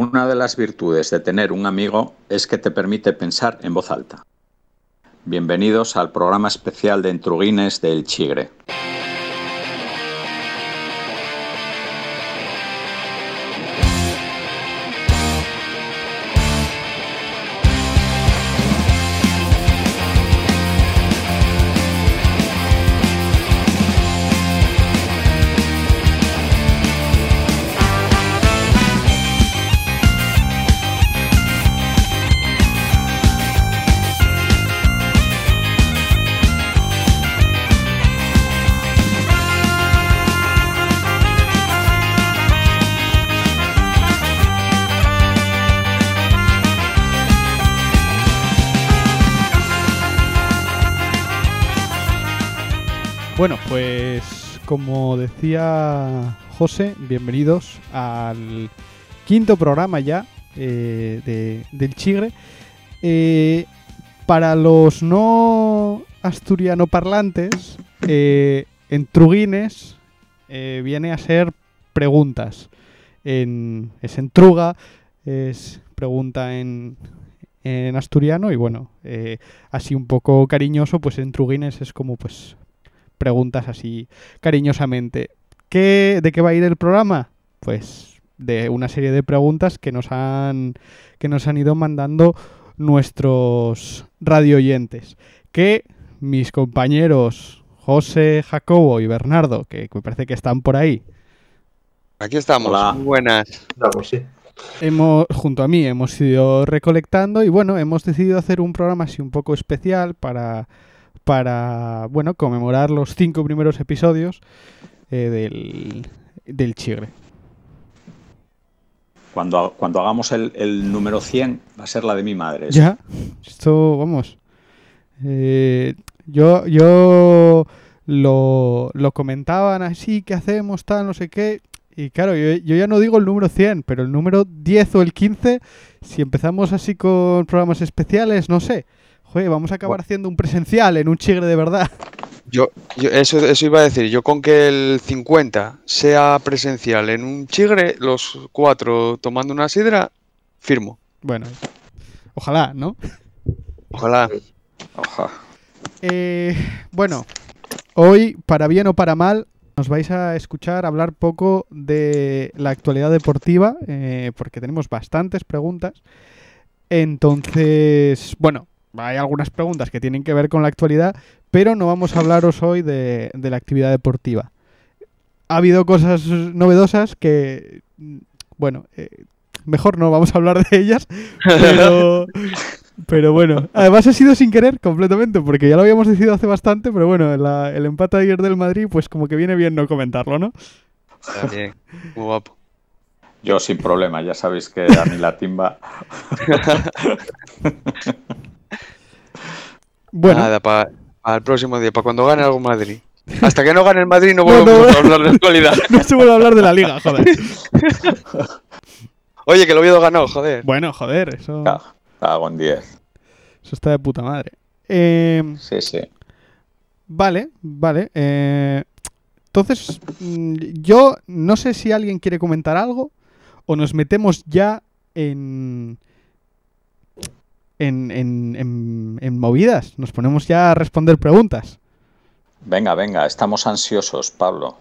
Una de las virtudes de tener un amigo es que te permite pensar en voz alta. Bienvenidos al programa especial de Entruguines del Chigre. Decía José, bienvenidos al quinto programa ya eh, de- del Chigre. Eh, para los no asturiano parlantes, eh, en Truguines viene a ser preguntas. En, es en Truga, es pregunta en, en asturiano y bueno, así un poco cariñoso, pues en Truguines es como pues preguntas así cariñosamente. ¿Qué, ¿De qué va a ir el programa? Pues de una serie de preguntas que nos han, que nos han ido mandando nuestros radio oyentes. Que mis compañeros José, Jacobo y Bernardo, que me parece que están por ahí, Aquí estamos, Hola. muy buenas. Vamos, sí. hemos, junto a mí hemos ido recolectando y bueno, hemos decidido hacer un programa así un poco especial para, para bueno, conmemorar los cinco primeros episodios eh, del, del Chigre. Cuando, cuando hagamos el, el número 100, va a ser la de mi madre. Ya, esto, vamos. eh, yo, yo lo, lo comentaban así, ¿qué hacemos? Tal, no sé qué. Y claro, yo, yo ya no digo el número 100, pero el número 10 o el 15, si empezamos así con programas especiales, no sé. Vamos a acabar haciendo un presencial en un chigre de verdad. Yo, yo- eso, eso iba a decir, yo con que el 50 sea presencial en un chigre, los cuatro tomando una sidra, firmo. Bueno, ojalá, ¿no? Ojalá. Oja. Eh, bueno, hoy, para bien o para mal, nos vais a escuchar hablar poco de la actualidad deportiva, eh, porque tenemos bastantes preguntas. Entonces, bueno, hay algunas preguntas que tienen que ver con la actualidad, pero no vamos a hablaros hoy de, de la actividad deportiva. Ha habido cosas novedosas que, bueno, eh, mejor no vamos a hablar de ellas, pero, pero bueno, además ha sido sin querer completamente, porque ya lo habíamos decidido hace bastante, pero bueno, la- el empate ayer del Madrid, pues como que viene bien no comentarlo, ¿no? Está bien, muy guapo. Yo sin problema, ya sabéis que a mí la timba. Bueno, Nada, para el próximo día, para cuando gane algo Madrid. Hasta que no gane el Madrid no no. a hablar de actualidad. no se vuelve a hablar de la liga, joder. Oye, que el Oviedo ganó, joder. Bueno, joder, eso, Hago en 10. eso está de puta madre. Eh, Sí, sí. Vale, vale. eh, entonces, mm, yo no sé si alguien quiere comentar algo o nos metemos ya en, en, en, en- en movidas. Nos ponemos ya a responder preguntas. Venga, venga, estamos ansiosos, Pablo.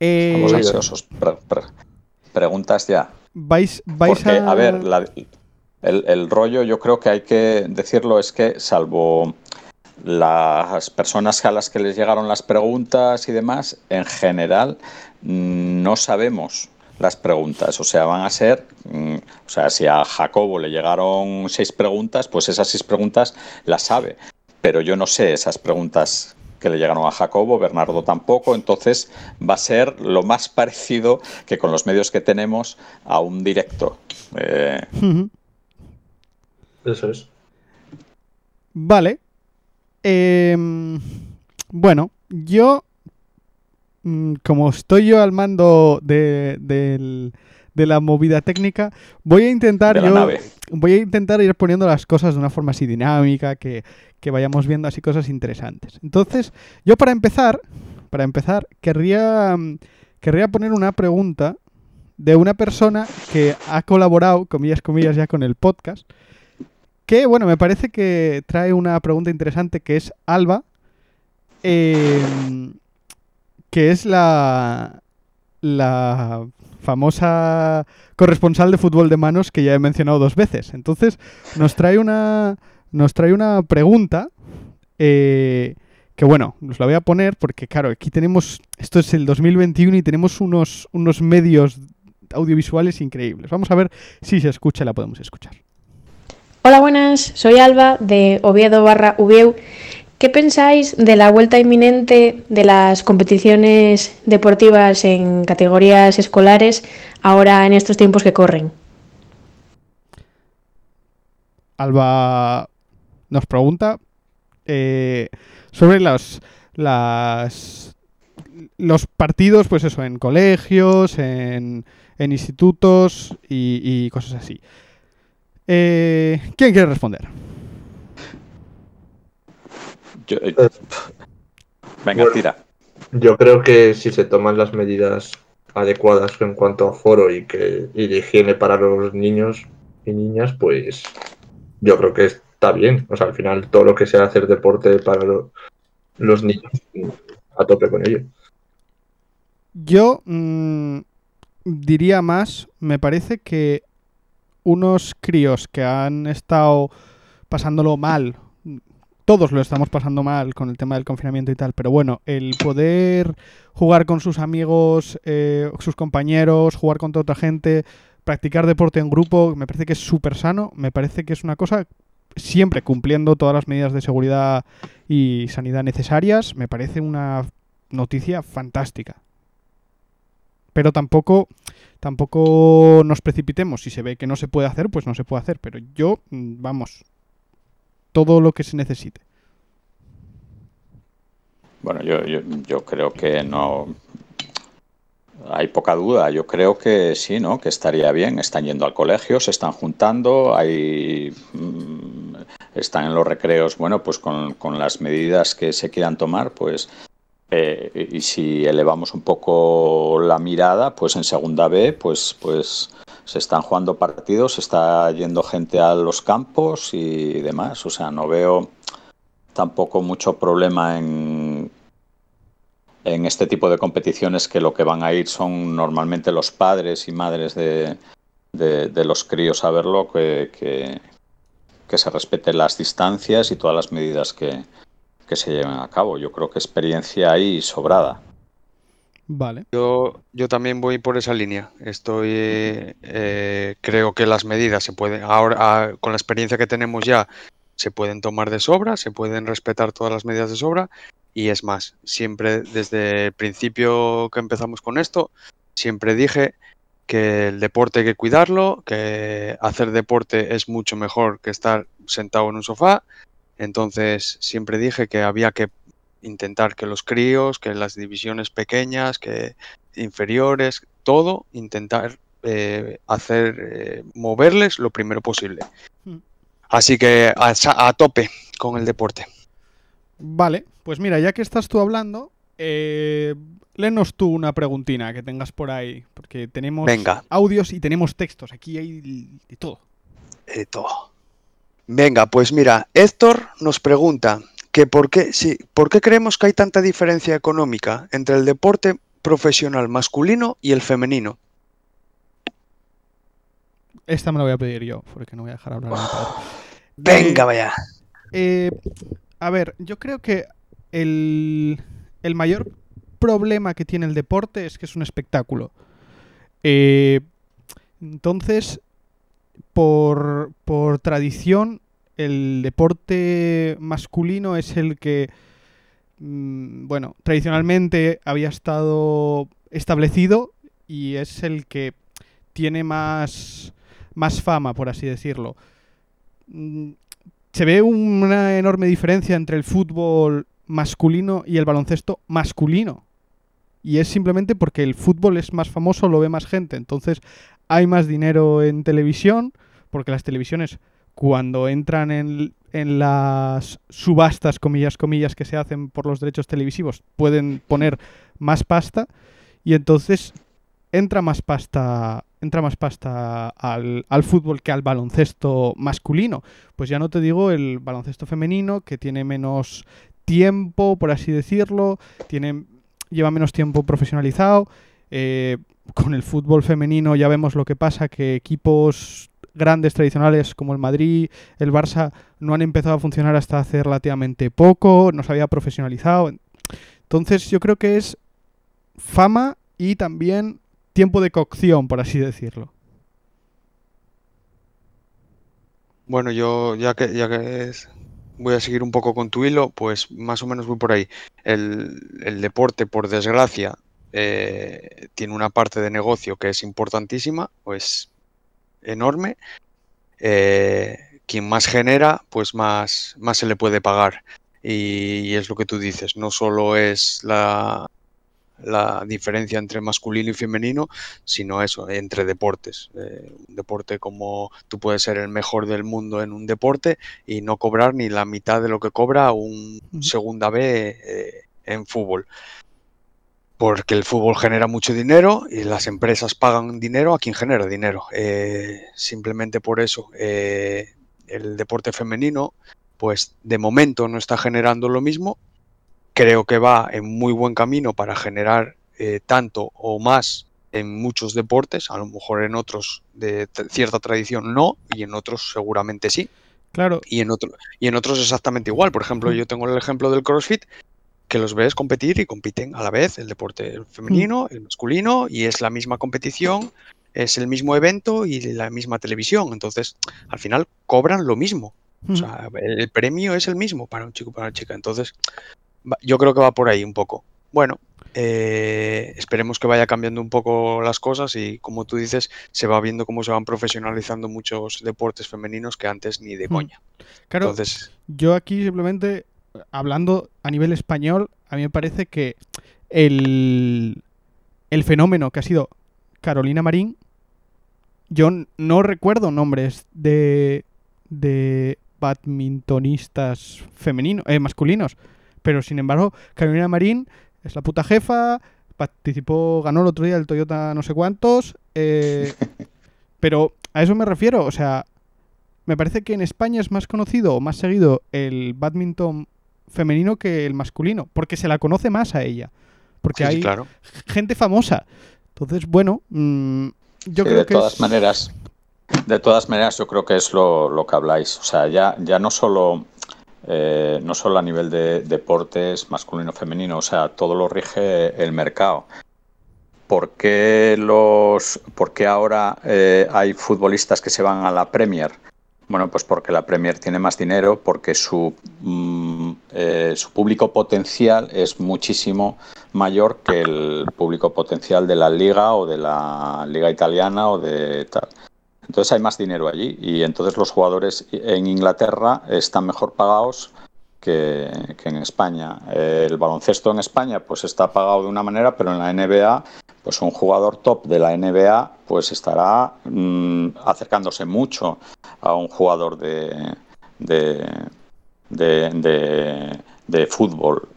Eh, Estamos ansiosos. Pre- pre- preguntas ya. vais vais Porque, a... a ver, la- el, el rollo, yo creo que hay que decirlo, es que salvo las personas a las que les llegaron las preguntas y demás, en general mm, no sabemos las preguntas. O sea, van a ser, mm, o sea, si a Jacobo le llegaron seis preguntas, pues esas seis preguntas las sabe. Pero yo no sé esas preguntas que le llegaron a Jacobo, Bernardo tampoco, entonces va a ser lo más parecido que con los medios que tenemos a un directo. Eh. Eso es. Vale. Em, bueno, yo, como estoy yo al mando de, de la movida técnica, voy a intentar yo- voy a intentar ir poniendo las cosas de una forma así dinámica, que, que vayamos viendo así cosas interesantes. Entonces, yo para empezar, para empezar, querría, mm, querría poner una pregunta de una persona que ha colaborado, comillas, comillas, ya con el podcast. Que, bueno, me parece que trae una pregunta interesante que es Alba, em, que es la, la famosa corresponsal de fútbol de manos que ya he mencionado dos veces. Entonces, nos trae una, nos trae una pregunta eh, que, bueno, os la voy a poner porque, claro, aquí tenemos, esto es el 2021 y tenemos unos, unos medios audiovisuales increíbles. Vamos a ver si se escucha la podemos escuchar. Hola, buenas, soy Alba de Oviedo barra Ubieu. ¿Qué pensáis de la vuelta inminente de las competiciones deportivas en categorías escolares ahora en estos tiempos que corren? Alba nos pregunta eh, sobre las, los partidos, pues eso, en colegios, en, institutos y, y cosas así. Eh, ¿Quién quiere responder? Yo- eh, Eh, venga, bueno. tira. Yo creo que si se toman las medidas adecuadas en cuanto a foro y que y de higiene para los niños y niñas, pues yo creo que está bien. O sea, al final todo lo que sea hacer deporte para lo- los niños, a tope con ello. Yo mm, diría más, me parece que unos críos que han estado pasándolo mal, todos lo estamos pasando mal con el tema del confinamiento y tal, pero bueno, el poder jugar con sus amigos, eh, sus compañeros, jugar con toda otra gente, practicar deporte en grupo, me parece que es súper sano, me parece que es una cosa siempre cumpliendo todas las medidas de seguridad y sanidad necesarias, me parece una noticia fantástica pero tampoco tampoco nos precipitemos. Si se ve que no se puede hacer, pues no se puede hacer. Pero yo, mm, vamos, todo lo que se necesite. Bueno, yo, yo, creo que no. Hay poca duda. Yo creo que sí, ¿no? Que estaría bien. Están yendo al colegio, se están juntando, hay. mm, Están en los recreos, bueno, pues con, con las medidas que se quieran tomar, pues. eh, y si elevamos un poco la mirada, pues en segunda B, pues, pues se están jugando partidos, se está yendo gente a los campos y demás. O sea, no veo tampoco mucho problema en, en este tipo de competiciones que lo que van a ir son normalmente los padres y madres de, de, los críos a verlo, que, que, que se respeten las distancias y todas las medidas que, que se lleven a cabo. Yo creo que experiencia ahí sobrada. Vale. Yo, yo también voy por esa línea. Estoy, eh, creo que las medidas se pueden, ahora ah, con la experiencia que tenemos ya, se pueden tomar de sobra, se pueden respetar todas las medidas de sobra. Y es más, siempre desde el principio que empezamos con esto, siempre dije que el deporte hay que cuidarlo, que hacer deporte es mucho mejor que estar sentado en un sofá. Entonces siempre dije que había que intentar que los críos, que las divisiones pequeñas, que inferiores, todo, intentar eh, hacer, eh, moverles lo primero posible. Mm. Así que a, tope con el deporte. Vale, pues mira, ya que estás tú hablando, eh, léenos tú una preguntina que tengas por ahí. Porque tenemos Venga. audios y tenemos textos. Aquí hay de todo. Eh, todo. Venga, pues mira, Héctor nos pregunta que por qué, sí, por qué creemos que hay tanta diferencia económica entre el deporte profesional masculino y el femenino. Esta me la voy a pedir yo, porque no voy a dejar hablar. Venga, Eh, vaya. Eh, a ver, yo creo que el, el mayor problema que tiene el deporte es que es un espectáculo. Eh, entonces, por, por tradición, el deporte masculino es el que, mm, bueno, tradicionalmente había estado establecido y es el que tiene más, más fama, por así decirlo. Mm, se ve una enorme diferencia entre el fútbol masculino y el baloncesto masculino. Y es simplemente porque el fútbol es más famoso, lo ve más gente. Entonces hay más dinero en televisión, porque las televisiones cuando entran en, en las subastas, comillas, comillas, que se hacen por los derechos televisivos, pueden poner más pasta. Y entonces entra más pasta entra más pasta al, al, fútbol que al baloncesto masculino. Pues ya no te digo el baloncesto femenino, que tiene menos tiempo, por así decirlo, tiene, lleva menos tiempo profesionalizado. Eh, con el fútbol femenino ya vemos lo que pasa, que equipos grandes tradicionales como el Madrid, el Barça, no han empezado a funcionar hasta hace relativamente poco, no se había profesionalizado. Entonces yo creo que es fama y también tiempo de cocción, por así decirlo. Bueno, yo ya que, ya que voy a seguir un poco con tu hilo, pues más o menos voy por ahí. El, deporte, por desgracia, eh, tiene una parte de negocio que es importantísima, pues enorme. Eh, quien más genera, pues más, más se le puede pagar. Y, y, es lo que tú dices, no solo es la, la diferencia entre masculino y femenino, sino eso, entre deportes. Eh, un deporte como tú puedes ser el mejor del mundo en un deporte y no cobrar ni la mitad de lo que cobra un segunda B eh, en fútbol. Porque el fútbol genera mucho dinero y las empresas pagan dinero a quien genera dinero. Eh, simplemente por eso eh, el deporte femenino, pues de momento no está generando lo mismo, creo que va en muy buen camino para generar eh, tanto o más en muchos deportes, a lo mejor en otros de cierta tradición no, y en otros seguramente sí. Claro. Y en, otro, y en otros exactamente igual. Por ejemplo, yo tengo el ejemplo del CrossFit, que los ves competir y compiten a la vez el deporte femenino, el masculino, y es la misma competición, es el mismo evento y la misma televisión. Entonces, al final cobran lo mismo. O sea, el premio es el mismo para un chico y para una chica. Entonces, yo creo que va por ahí un poco. Bueno, eh, esperemos que vaya cambiando un poco las cosas y como tú dices, se va viendo cómo se van profesionalizando muchos deportes femeninos que antes ni de coña. Claro, Entonces, yo aquí simplemente, hablando a nivel español, a mí me parece que el, el fenómeno que ha sido Carolina Marín, yo no recuerdo nombres de, de badmintonistas femeninos, eh, masculinos. Pero sin embargo, Carolina Marín es la puta jefa, participó, ganó el otro día el Toyota no sé cuántos. Eh, pero a eso me refiero, o sea, me parece que en España es más conocido o más seguido el badminton femenino que el masculino, porque se la conoce más a ella. Porque sí, hay claro. gente famosa. Entonces, bueno, mmm, yo sí, creo de que todas es... maneras, de todas maneras, yo creo que es lo, lo que habláis. O sea, ya, ya no solo eh, no solo a nivel de deportes masculino femenino, o sea, todo lo rige el mercado. ¿Por qué, los, por qué ahora eh, hay futbolistas que se van a la Premier? Bueno, pues porque la Premier tiene más dinero, porque su, mm, eh, su público potencial es muchísimo mayor que el público potencial de la Liga o de la Liga Italiana o de tal. Entonces hay más dinero allí y entonces los jugadores en Inglaterra están mejor pagados que, que en España. El baloncesto en España pues está pagado de una manera, pero en la NBA pues un jugador top de la NBA pues estará mmm, acercándose mucho a un jugador de, de, de, de, fútbol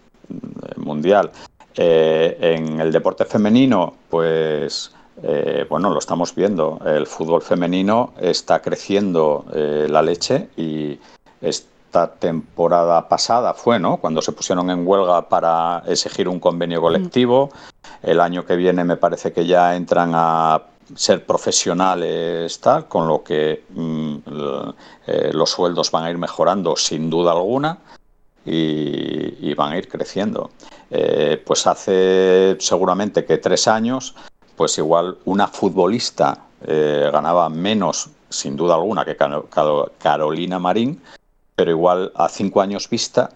mundial. Eh, en el deporte femenino pues eh, bueno, lo estamos viendo. El fútbol femenino está creciendo eh, la leche y esta temporada pasada fue, ¿no? Cuando se pusieron en huelga para exigir un convenio colectivo. El año que viene me parece que ya entran a ser profesionales, tal, con lo que mm, eh, los sueldos van a ir mejorando sin duda alguna. Y, y van a ir creciendo. Eh, pues hace seguramente que tres años pues igual una futbolista eh, ganaba menos, sin duda alguna, que Carolina Marín, pero igual a cinco años vista,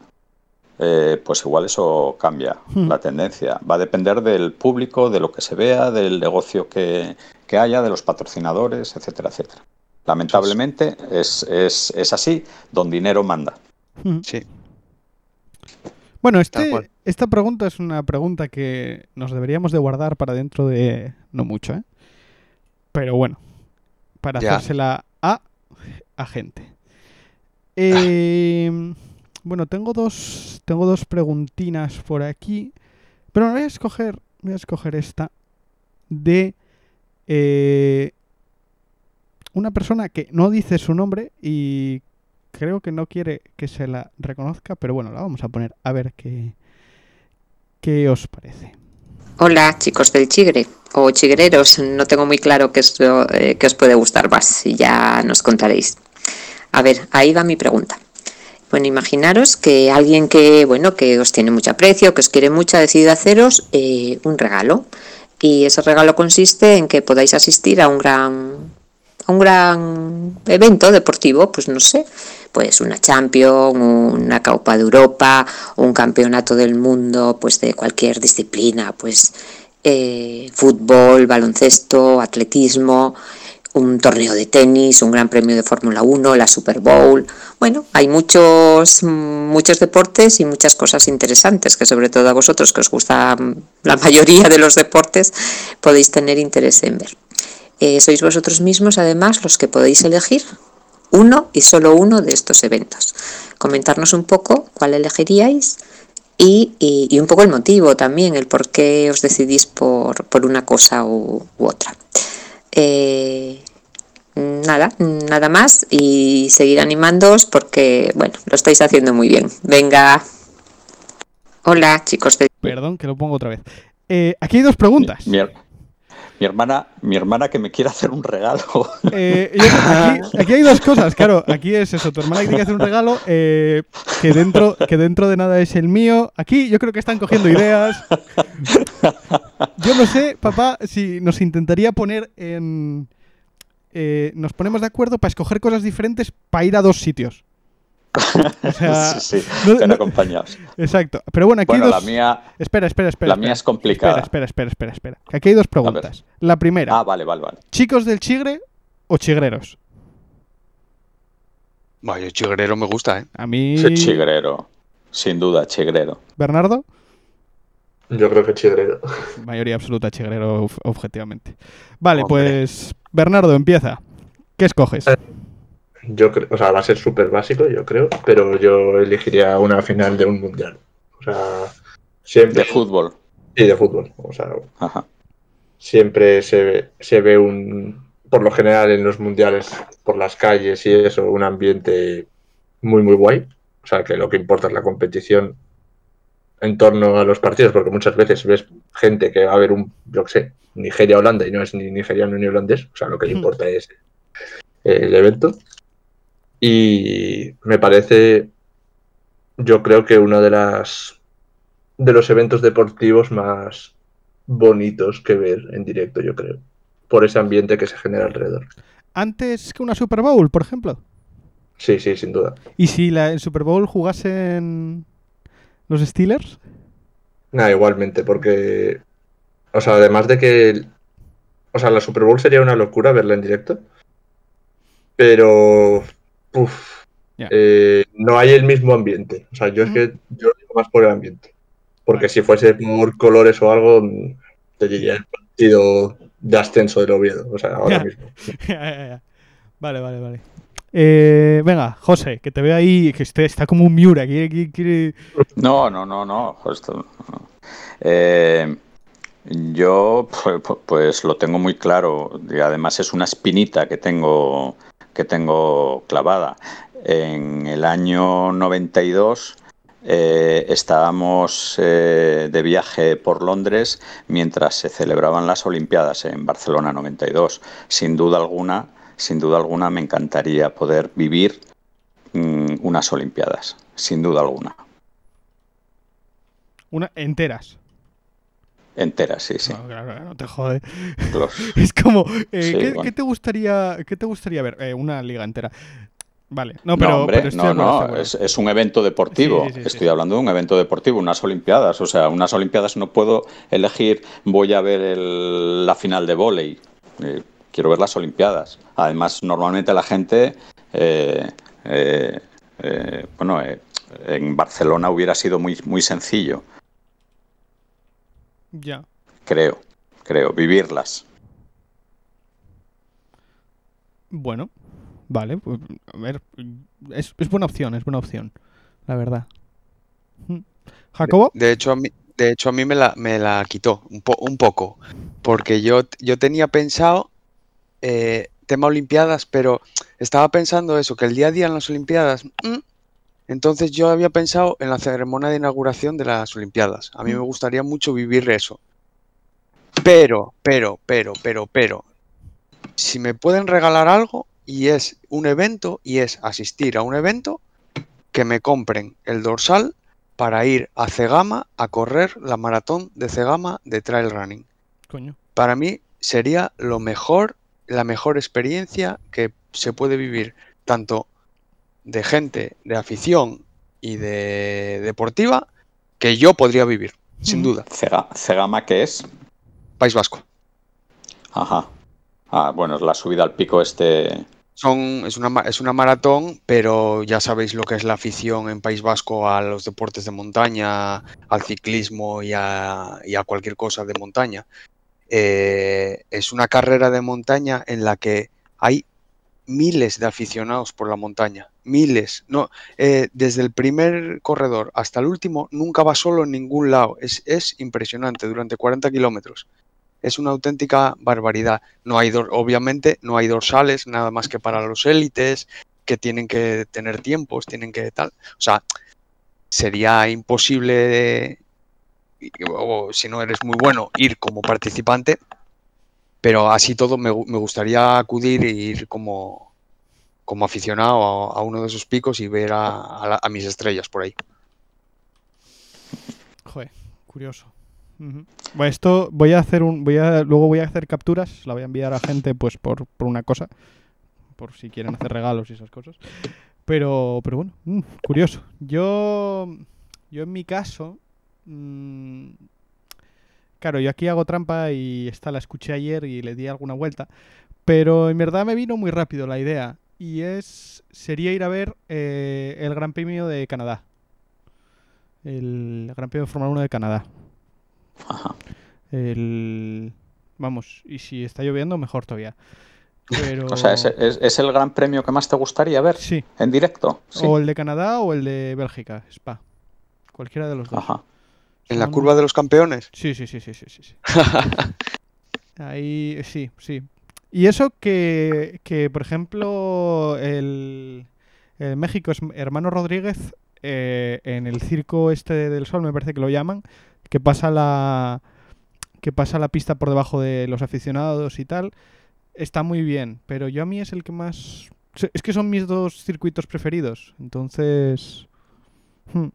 eh, pues igual eso cambia hmm. la tendencia. Va a depender del público, de lo que se vea, del negocio que, que haya, de los patrocinadores, etcétera, etcétera. Lamentablemente es, es, es así, don dinero manda. Hmm. Sí. Bueno, este, esta pregunta es una pregunta que nos deberíamos de guardar para dentro de no mucho, ¿eh? Pero bueno, para Ya. hacérsela a, a gente. Eh, bueno, tengo dos, tengo dos preguntinas por aquí, pero voy a escoger, voy a escoger esta de Eh, una persona que no dice su nombre y creo que no quiere que se la reconozca, pero bueno, la vamos a poner a ver qué, qué os parece. Hola chicos del Chigre o chigreros, no tengo muy claro qué, es eh, qué os puede gustar más y ya nos contaréis. A ver, ahí va mi pregunta. Bueno, imaginaros que alguien que, bueno, que os tiene mucho aprecio, que os quiere mucho, ha decidido haceros eh, un regalo. Y ese regalo consiste en que podáis asistir a un gran a un gran evento deportivo, pues no sé, pues una Champions, una Copa de Europa, un campeonato del mundo, pues de cualquier disciplina, pues eh, fútbol, baloncesto, atletismo, un torneo de tenis, un gran premio de Fórmula 1, la Super Bowl. Bueno, hay muchos, muchos deportes y muchas cosas interesantes que sobre todo a vosotros que os gusta la mayoría de los deportes podéis tener interés en ver. Eh, sois vosotros mismos además los que podéis elegir uno y solo uno de estos eventos. Comentarnos un poco cuál elegiríais y, y, un poco el motivo también, el por qué os decidís por, por una cosa u otra. Eh, nada, nada más y seguir animándoos porque, bueno, lo estáis haciendo muy bien. Venga. Hola, chicos. De... Perdón, que lo pongo otra vez. Eh, aquí hay dos preguntas. Mi, mi, hermana, mi hermana que me quiere hacer un regalo. Eh, yo, aquí, aquí, hay dos cosas, claro. Aquí es eso, tu hermana que tiene que hacer un regalo eh, que, dentro, que dentro de nada es el mío. Aquí yo creo que están cogiendo ideas. Yo no sé, papá, si nos intentaría poner en... Eh, nos ponemos de acuerdo para escoger cosas diferentes para ir a dos sitios. O sea, sí, sí, no, pero no, acompañados. Exacto. Pero bueno, aquí bueno, hay dos... la mía. Espera, espera, espera. La espera, mía es complicada. Espera, espera, espera, espera. espera. Aquí hay dos preguntas. La primera. Ah, vale, vale, vale. ¿Chicos del chigre o chigreros? Vaya, chigrero me gusta, ¿eh? A mí. Sí, chigrero. Sin duda, chigrero. ¿Bernardo? Yo creo que chigrero. Mayoría absoluta chigrero, objetivamente. Vale, Hombre. pues. Bernardo, empieza. ¿Qué escoges? Eh, yo creo, o sea, va a ser súper básico, yo creo, pero yo elegiría una final de un mundial. O sea, siempre. De fútbol. Sí, de fútbol. O sea, Ajá. siempre se ve, se ve un. Por lo general en los mundiales, por las calles y eso, un ambiente muy, muy guay. O sea, que lo que importa es la competición en torno a los partidos, porque muchas veces ves gente que va a ver un, yo qué sé, Nigeria-Holanda y no es ni nigeriano ni holandés. O sea, lo que le importa es el evento. Y me parece, yo creo que uno de las de los eventos deportivos más bonitos que ver en directo, yo creo, por ese ambiente que se genera alrededor. Antes que una Super Bowl, por ejemplo. Sí, sí, sin duda. ¿Y si la, en Super Bowl jugasen los Steelers? Nada, igualmente, porque, o sea, además de que, o sea, la Super Bowl sería una locura verla en directo, pero Uf, yeah. eh, no hay el mismo ambiente. O sea, yo es que yo digo más por el ambiente. Porque si fuese por colores o algo, te diría el partido de ascenso del Oviedo. O sea, ahora yeah. mismo. Yeah, vale, vale, vale. Eh, venga, José, que te veo ahí, que este está como un Miura. No, no, no, no. No. Eh, yo, pues, pues, lo tengo muy claro. Y además es una espinita que tengo que tengo clavada. En el año 92 eh, estábamos eh, de viaje por Londres mientras se celebraban las Olimpiadas en Barcelona 92. Sin duda alguna, sin duda alguna me encantaría poder vivir mmm, unas Olimpiadas, sin duda alguna. Una enteras. Enteras, sí, sí. No, claro, no te jode. Los... Es como, eh, sí, ¿qué, bueno. ¿qué, te gustaría, ¿qué te gustaría ver? Eh, una liga entera. Vale, no, pero. No, hombre, pero no, no, es, es, un evento deportivo. Sí, sí, Estoy hablando de un evento deportivo, unas Olimpiadas. O sea, unas Olimpiadas no puedo elegir, voy a ver el, la final de volei. Eh, quiero ver las Olimpiadas. Además, normalmente la gente. Eh, eh, bueno, en Barcelona hubiera sido muy, muy sencillo. Ya. Creo, creo, vivirlas. Bueno, vale, pues a ver, es, es, buena opción, es buena opción, la verdad. ¿Jacobo? De, de hecho, a mí, de hecho a mí me la, me la quitó un, po- un poco, porque yo, yo tenía pensado eh, tema Olimpiadas, pero estaba pensando eso, que el día a día en las Olimpiadas, mm, entonces yo había pensado en la ceremonia de inauguración de las Olimpiadas. A mí me gustaría mucho vivir eso. Pero, pero, pero, pero, pero, si me pueden regalar algo y es un evento y es asistir a un evento, que me compren el dorsal para ir a Cegama a correr la maratón de Cegama de trail running. Coño. Para mí sería lo mejor, la mejor experiencia que se puede vivir, tanto de gente, de afición y de deportiva, que yo podría vivir, sin duda. Cega- Cegama, ¿qué es? País Vasco. Ajá. Ah, bueno, es la subida al pico este. Son, es, una, es una maratón, pero ya sabéis lo que es la afición en País Vasco a los deportes de montaña, al ciclismo y a, y a cualquier cosa de montaña. Eh, es una carrera de montaña en la que hay miles de aficionados por la montaña, miles. No, eh, desde el primer corredor hasta el último nunca va solo en ningún lado. Es, es impresionante durante 40 kilómetros. Es una auténtica barbaridad. No hay, obviamente, no hay dorsales, nada más que para los élites, que tienen que tener tiempos, tienen que tal. O sea, sería imposible, si no eres muy bueno, ir como participante, pero así todo me, me gustaría acudir e ir como, como aficionado a, uno de esos picos y ver a, la- a mis estrellas por ahí. Joder, curioso. Bueno, esto voy a hacer un. Voy a, luego voy a hacer capturas. La voy a enviar a gente, pues, por, por una cosa. Por si quieren hacer regalos y esas cosas. Pero, pero bueno, mm, curioso. Yo. Yo en mi caso. Mm, claro, yo aquí hago trampa y esta la escuché ayer y le di alguna vuelta. Pero en verdad me vino muy rápido la idea. Y es. Sería ir a ver eh, el Gran Premio de Canadá. El Gran Premio de Fórmula 1 de Canadá. Ajá. El... Vamos, y si está lloviendo, mejor todavía. Pero... O sea, ¿es, es- es el gran premio que más te gustaría ver Sí, en directo? Sí. o el de Canadá o el de Bélgica, Spa. Cualquiera de los dos. Ajá. En la curva de los campeones. Sí, sí, sí, sí, sí, sí. sí. Ahí, sí, sí. Y eso que, que por ejemplo, el, el México es Hermano Rodríguez eh, en el circo este del sol, me parece que lo llaman, que pasa la que pasa la pista por debajo de los aficionados y tal, está muy bien, pero yo a mí es el que más es que son mis dos circuitos preferidos, entonces hmm,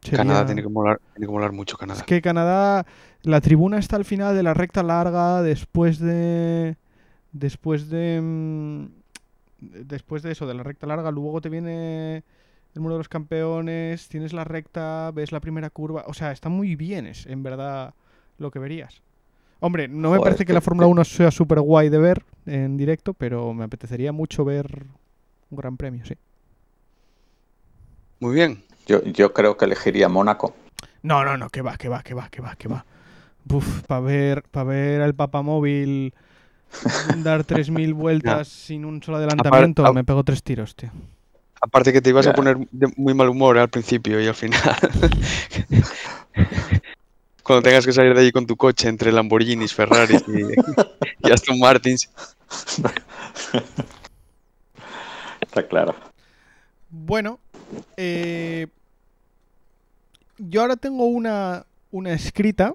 Canadá tiene que molar, tiene que molar mucho Canadá. es que Canadá, la tribuna está al final de la recta larga, después de. Después de. mm, Después de eso, de la recta larga, luego te viene el muro de los campeones, tienes la recta, ves la primera curva. O sea, está muy bien, es en verdad lo que verías. Hombre, no me parece que- la Fórmula 1 sea súper guay de ver en directo, pero me apetecería mucho ver un gran premio, sí. Muy bien. Yo, yo creo que elegiría Mónaco. No, no, no, que va, que va, que va, que va, que va. Buf, para ver, para ver al papamóvil dar 3.000 vueltas sin un solo adelantamiento, me pegó tres tiros, tío. Aparte que te ibas a poner de muy mal humor al principio y al final. Cuando tengas que salir de allí con tu coche entre Lamborghinis, Ferraris y, y Aston Martins. Está claro. Bueno, eh, yo ahora tengo una, una escrita,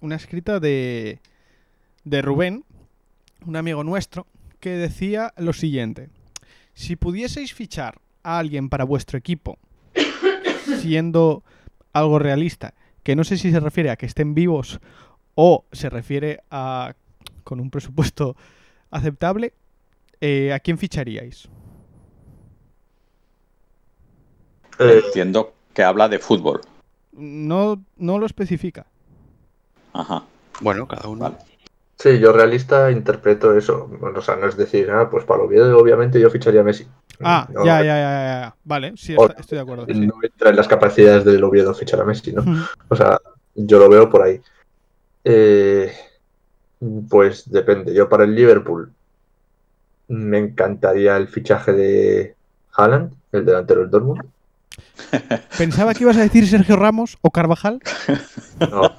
una escrita de, de Rubén, un amigo nuestro, que decía lo siguiente. Si pudieseis fichar a alguien para vuestro equipo, siendo algo realista, que no sé si se refiere a que estén vivos o se refiere a con un presupuesto aceptable, eh, ¿a quién ficharíais? Eh, Entiendo que habla de fútbol. No, no lo especifica. Ajá. Bueno, cada uno. Vale. sí, yo realista interpreto eso. Bueno, o sea, no es decir, ah, pues para Oviedo obviamente yo ficharía a Messi. Ah, No, ya, ya, ya, ya. Vale, sí, está- estoy de acuerdo. sí. No entra en las capacidades del Oviedo fichar a Messi, ¿no? O sea, yo lo veo por ahí. Eh, pues depende. Yo para el Liverpool me encantaría el fichaje de Haaland, el delantero del Dortmund. Pensaba que ibas a decir Sergio Ramos o Carvajal. No.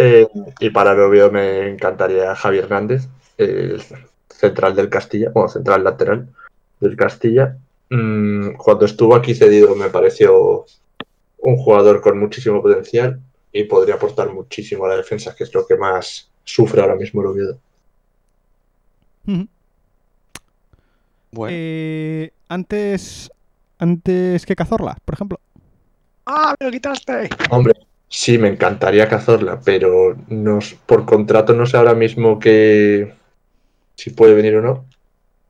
Eh, y para el Oviedo me encantaría Javier Hernández, el central del Castilla, bueno, central lateral del Castilla. Mm, cuando estuvo aquí cedido me pareció un jugador con muchísimo potencial y podría aportar muchísimo a la defensa, que es lo que más sufre ahora mismo el Oviedo. Bueno. Eh, antes, antes que Cazorla, por ejemplo. ¡Ah, me lo quitaste! Hombre, sí, me encantaría cazarla, pero nos, por contrato no sé ahora mismo que si puede venir o no.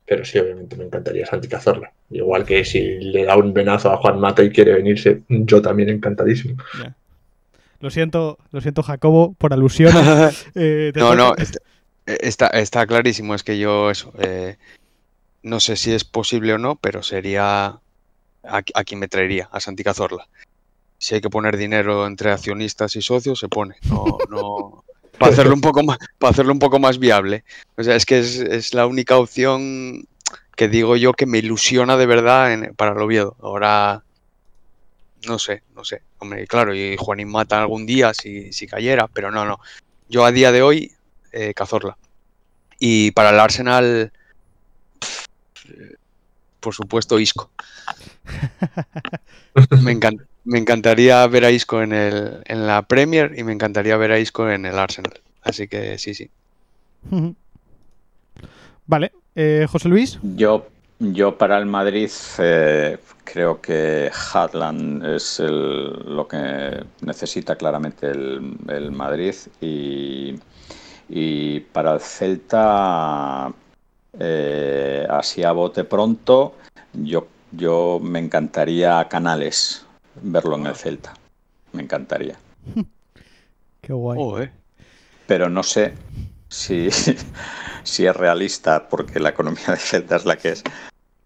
Pero sí, obviamente me encantaría Santi cazarla. Igual que si le da un venazo a Juan Mata y quiere venirse, yo también encantadísimo. Lo siento, lo siento, Jacobo, por alusión. Eh, No, no, está, está, está clarísimo. Es que yo eso, eh, no sé si es posible o no, pero sería a, a quien me traería, a Santi Cazorla. Si hay que poner dinero entre accionistas y socios, se pone. No, no. Para hacerlo un poco más, para hacerlo un poco más viable. O sea, es que es, es la única opción que digo yo que me ilusiona de verdad para el Oviedo. Ahora, no sé, no sé. Hombre, claro, y Juanín Mata algún día si, si cayera, pero no, no. Yo a día de hoy, eh, Cazorla. Y para el Arsenal, por supuesto, Isco. Me, encan- me encantaría ver a Isco en, el, en la Premier y me encantaría ver a Isco en el Arsenal. Así que sí, sí. Vale, eh, José Luis. Yo, yo para el Madrid eh, creo que Hadland es el- lo que necesita claramente el, el Madrid y, y para el Celta, eh, así a bote pronto, yo, yo me encantaría Canales verlo en el Celta. Me encantaría. Qué guay. Oh, eh. pero no sé si, si es realista porque la economía del Celta es la que es.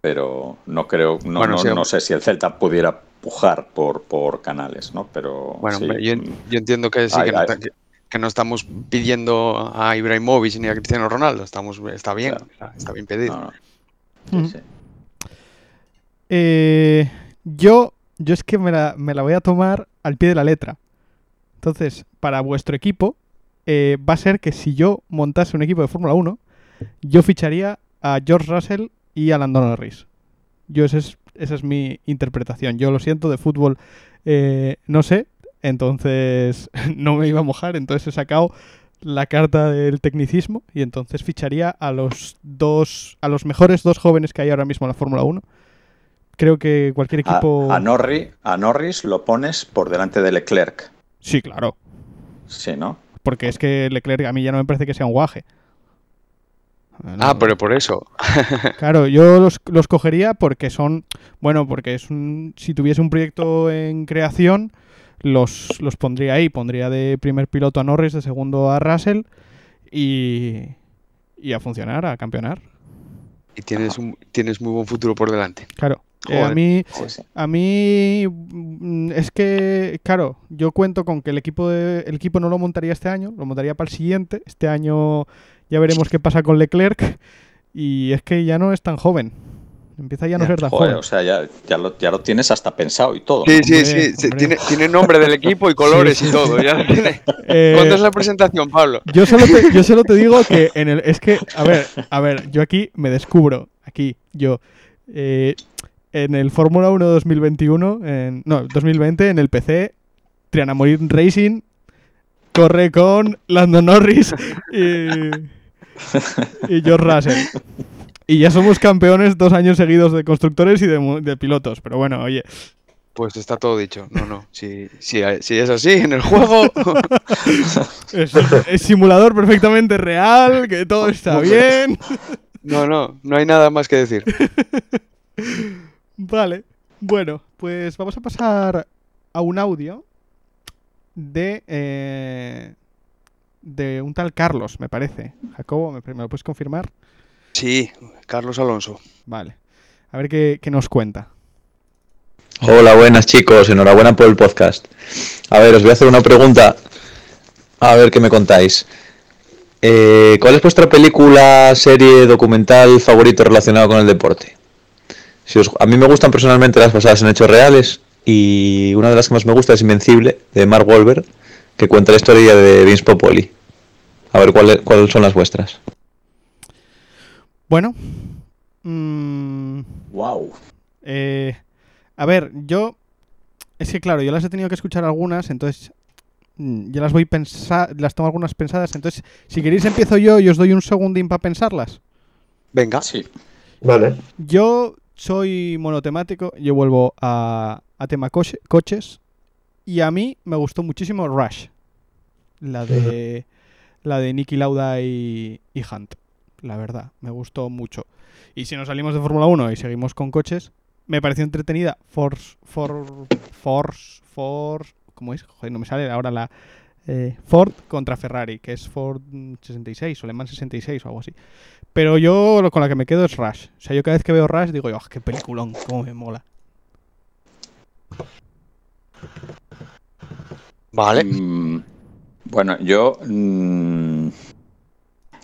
Pero no creo, no, Bueno, no, sí, no sé si el Celta pudiera pujar por, por canales, ¿no? Pero Bueno, sí, yo, en- yo entiendo que sí, Ay, que, no, ay. ta- que- que no estamos pidiendo a Ibrahimovic ni a Cristiano Ronaldo. Estamos, está bien, Claro. está, está bien pedido. no, no. Sí, Ujú. sí. Eh, yo, yo es que me la, me la voy a tomar al pie de la letra. Entonces, para vuestro equipo, eh, va a ser que si yo montase un equipo de Fórmula 1, yo ficharía a George Russell y a Lando Norris. Yo esa es, esa es mi interpretación. Yo lo siento, de fútbol eh, no sé, entonces no me iba a mojar, entonces he sacado la carta del tecnicismo y entonces ficharía a los dos, a los mejores dos jóvenes que hay ahora mismo en la Fórmula 1. Creo que cualquier A, equipo... a Norri- a Norris lo pones por delante de Leclerc. Sí, claro. Sí, ¿no? Porque es que Leclerc a mí ya no me parece que sea un guaje. Ah, pero por eso. Claro, yo los, los cogería porque son, bueno, porque es un, si tuviese un proyecto en creación, los, los pondría ahí. Pondría de primer piloto a Norris, de segundo a Russell y, y a funcionar, a campeonar. Y tienes, un, tienes muy buen futuro por delante. Claro. Eh, a mí, a mí mm, es que, claro, yo cuento con que el equipo de, el equipo no lo montaría este año, lo montaría para el siguiente. Este año ya veremos qué pasa con Leclerc y es que ya no es tan joven. Empieza ya a no Ya, ser tan Joder, o sea, ya, ya, lo, ya lo tienes hasta pensado y todo. Sí, sí, Hombre, sí. sí, hombre. Tiene, tiene nombre del equipo y colores Sí, sí. y todo. Ya lo tiene. Eh, ¿Cuándo es la presentación, Pablo? Yo solo te, yo solo te digo que en el es que a ver a ver yo aquí me descubro aquí yo eh, en el Fórmula 1 2021 en, no 2020 en el PC Triana Morin Racing corre con Lando Norris y, y George Russell y ya somos campeones dos años seguidos de constructores y de, pilotos pero bueno oye Pues está todo dicho. No, no. Si, si, si es así en el juego. es, es simulador perfectamente real que todo está bien No, no. No hay nada más que decir. Vale, bueno, pues vamos a pasar a un audio de eh, de un tal Carlos, me parece. Jacobo, ¿me, me lo puedes confirmar? Sí, Carlos Alonso. Vale. A ver qué, qué nos cuenta. Hola, buenas chicos, enhorabuena por el podcast. A ver, os voy a hacer una pregunta, a ver qué me contáis. Eh, ¿Cuál es vuestra película, serie, documental favorito relacionado con el deporte? Si os- a mí me gustan personalmente las basadas en hechos reales y una de las que más me gusta es Invencible, de Mark Wahlberg, que cuenta la historia de Vince Popoli. A ver, ¿cuáles cuáles son las vuestras? Bueno. mm, Wow. eh, a ver, yo. Es que claro, yo las he tenido que escuchar algunas, entonces. mm, Ya las voy pensar. Las tengo algunas pensadas. Entonces, si queréis, empiezo yo y os doy un segundín para pensarlas. Venga. Sí. Vale. Yo soy monotemático, yo vuelvo a, a tema coche- coches y a mí me gustó muchísimo Rush, la de la de Nicky Lauda y, y Hunt, la verdad, me gustó mucho. Y si nos salimos de Fórmula 1 y seguimos con coches, me pareció entretenida Force, for, Force, Force, ¿cómo es? Joder, no me sale ahora la eh, Ford contra Ferrari, que es Ford mm, 66 o Le Mans 66 o algo así. Pero yo lo con la que me quedo es Rush. O sea, yo cada vez que veo Rush digo, oh, qué peliculón, cómo me mola. Vale. Mm, bueno, yo. mm,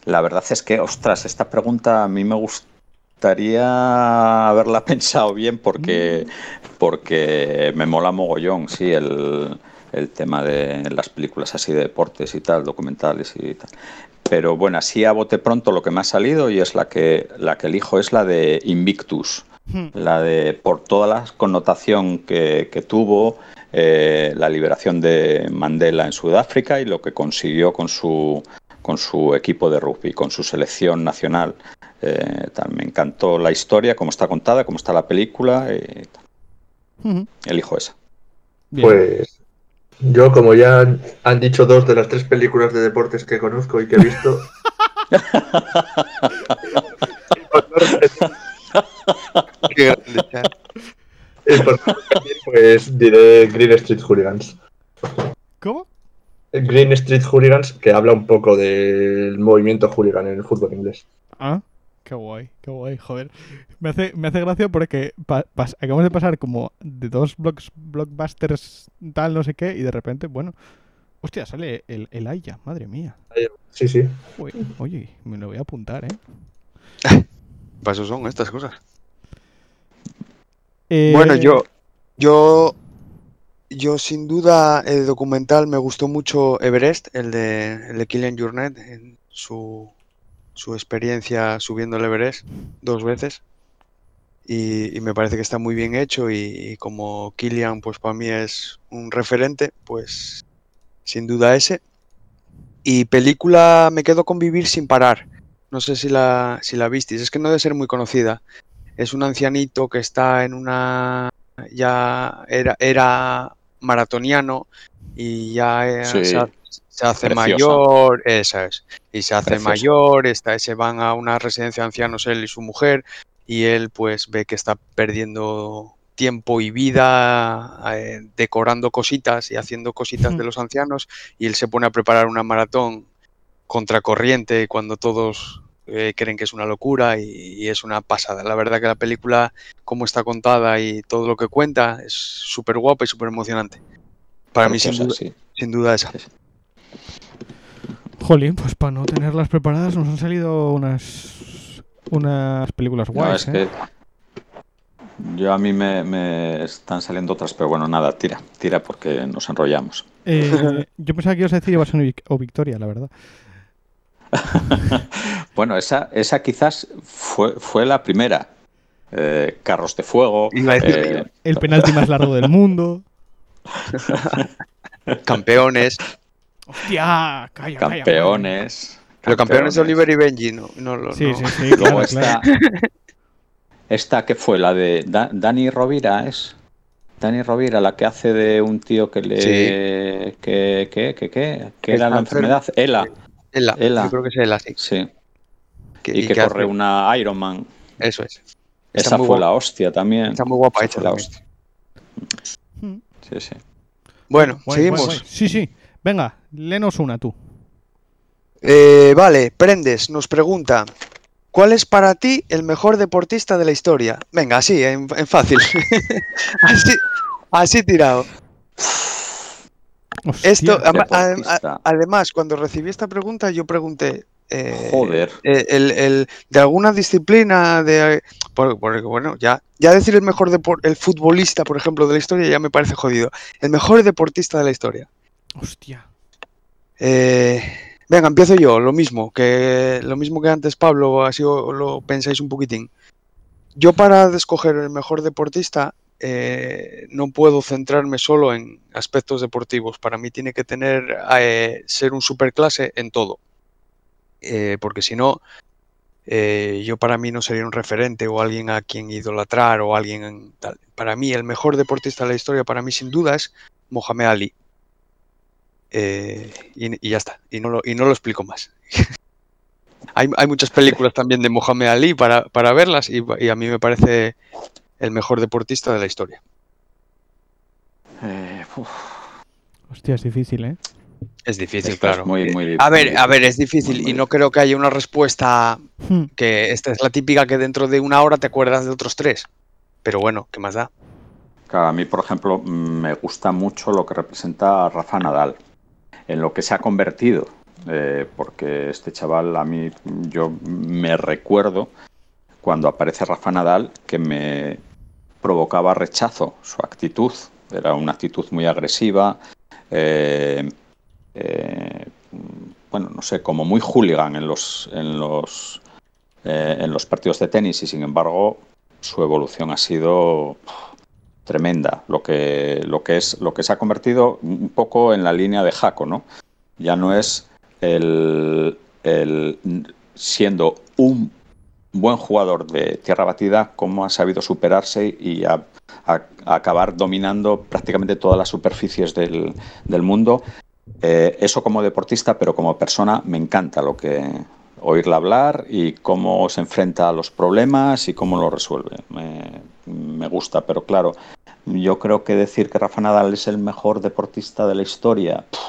la verdad es que, ostras, esta pregunta a mí me gustaría haberla pensado bien porque, porque me mola mogollón, sí, el, el tema de las películas así de deportes y tal, documentales y tal. Pero bueno, así a bote pronto lo que me ha salido y es la que, la que elijo es la de Invictus. Hmm. La de, por toda la connotación que, que tuvo, eh, la liberación de Mandela en Sudáfrica y lo que consiguió con su, con su equipo de rugby, con su selección nacional. Eh, tal. me encantó la historia, cómo está contada, cómo está la película. y tal. Elijo esa. Bien. Pues yo, como ya han- han dicho dos de las tres películas de deportes que conozco y que he visto. Qué grande, y por pues diré Green Street Hooligans. ¿Cómo? Green Street Hooligans, que habla un poco del movimiento hooligan en el fútbol inglés. Ah, qué guay, qué guay, joder. Me hace, me hace gracia porque acabamos de pasar como de dos blocks, blockbusters tal, no sé qué, y de repente, bueno. Hostia, sale el, el Aya, madre mía. Sí, sí. Uy, oye, me lo voy a apuntar, ¿eh? Para eso son estas cosas. Eh, Bueno, yo, yo, yo sin duda el documental me gustó mucho Everest, el de, el de Kilian Jornet, en su, su experiencia subiendo el Everest dos veces. Y, me parece que está muy bien hecho y, y como Kilian pues para mí es un referente, pues sin duda ese. Y película me quedo con Vivir sin parar. No sé si la, si la visteis, es que no debe ser muy conocida es un ancianito que está en una ya era, era maratoniano y ya eh, Sí, se, ha- se hace preciosa. mayor, esa es, y se hace Preciosa. mayor, está, se van a una residencia de ancianos él y su mujer y él pues ve que está perdiendo tiempo y vida eh, decorando cositas y haciendo cositas de los ancianos y él se pone a preparar una maratón contracorriente cuando todos eh, creen que es una locura y, y es una pasada. La verdad que la película, como está contada y todo lo que cuenta, es súper guapa y súper emocionante. Para mí, sin duda, sí. sin duda esa. Jolín, pues para no tenerlas preparadas nos han salido unas unas películas No, guays, es ¿eh? que yo a mí me, me están saliendo otras, pero bueno, nada, tira, tira porque nos enrollamos. Eh, yo pensaba que ibas a decir Evasión o Victoria, la verdad. Bueno, esa, esa quizás fue, fue la primera. Eh, Carros de Fuego. Iba a decir eh, El penalti más largo del mundo. Campeones. Hostia, calla, calla. campeones. Pero campeones de Oliver y Benji, no, no lo- Sí, no. sí, sí, Luego claro, esta, claro. esta que fue la de Da- Dani Rovira es. Dani Rovira, la que hace de un tío que le. Sí. que, que, que, que, que El era la enfermedad. Ela, Ela, Ela. yo creo que es Ela, sí. sí. Que- Y, que, que corre hace- una Ironman. Eso es. Está Esa fue guapa. la hostia también. Está muy guapa hecha la hostia. Sí, sí. Bueno, Guay, seguimos. guay, guay. Sí, sí. Venga, léenos una tú. Eh, vale, Prendes nos pregunta, ¿cuál es para ti el mejor deportista de la historia? Venga, así, en, en fácil. así, así tirado. Hostia. Esto, a- a- además, cuando recibí esta pregunta, yo pregunté, eh, Joder. eh, el, el- de alguna disciplina, de, por- porque bueno, ya, ya decir el mejor depor- el futbolista, por ejemplo, de la historia ya me parece jodido. El mejor deportista de la historia. Hostia. Eh, venga, empiezo yo, lo mismo, que lo mismo que antes Pablo, así lo pensáis un poquitín. Yo para escoger el mejor deportista eh, no puedo centrarme solo en aspectos deportivos. Para mí tiene que tener eh, ser un superclase en todo. Eh, porque si no, yo para mí no sería un referente o alguien a quien idolatrar o alguien. Para mí el mejor deportista de la historia, para mí sin duda es Mohamed Ali. Y, ya está, y no lo, y no lo explico más. hay, hay muchas películas también de Mohamed Ali para, para verlas y a mí me parece el mejor deportista de la historia. Eh, uf, Hostia, es difícil, ¿eh? Es difícil, es claro. muy, Eh, muy a ver, a ver, es difícil Muy, y no creo que haya una respuesta Hmm. que esta es la típica que dentro de una hora te acuerdas de otros tres. Pero bueno, ¿qué más da? Claro, a mí, por ejemplo, me gusta mucho lo que representa a Rafa Nadal, en lo que se ha convertido, eh, porque este chaval a mí, yo me recuerdo cuando aparece Rafa Nadal que me provocaba rechazo su actitud, era una actitud muy agresiva, eh, eh, bueno, no sé, como muy hooligan en los, en los, eh, en los partidos de tenis y sin embargo su evolución ha sido tremenda. Lo que, lo que es, lo que se ha convertido un poco en la línea de Jaco, ¿no? Ya no es el, el siendo un buen jugador de tierra batida, cómo ha sabido superarse y a, a- a acabar dominando prácticamente todas las superficies del, del mundo. Eh, eso como deportista, pero como persona me encanta lo que oírla hablar y cómo se enfrenta a los problemas y cómo lo resuelve. Me, me gusta, pero claro, yo creo que decir que Rafa Nadal es el mejor deportista de la historia, pff,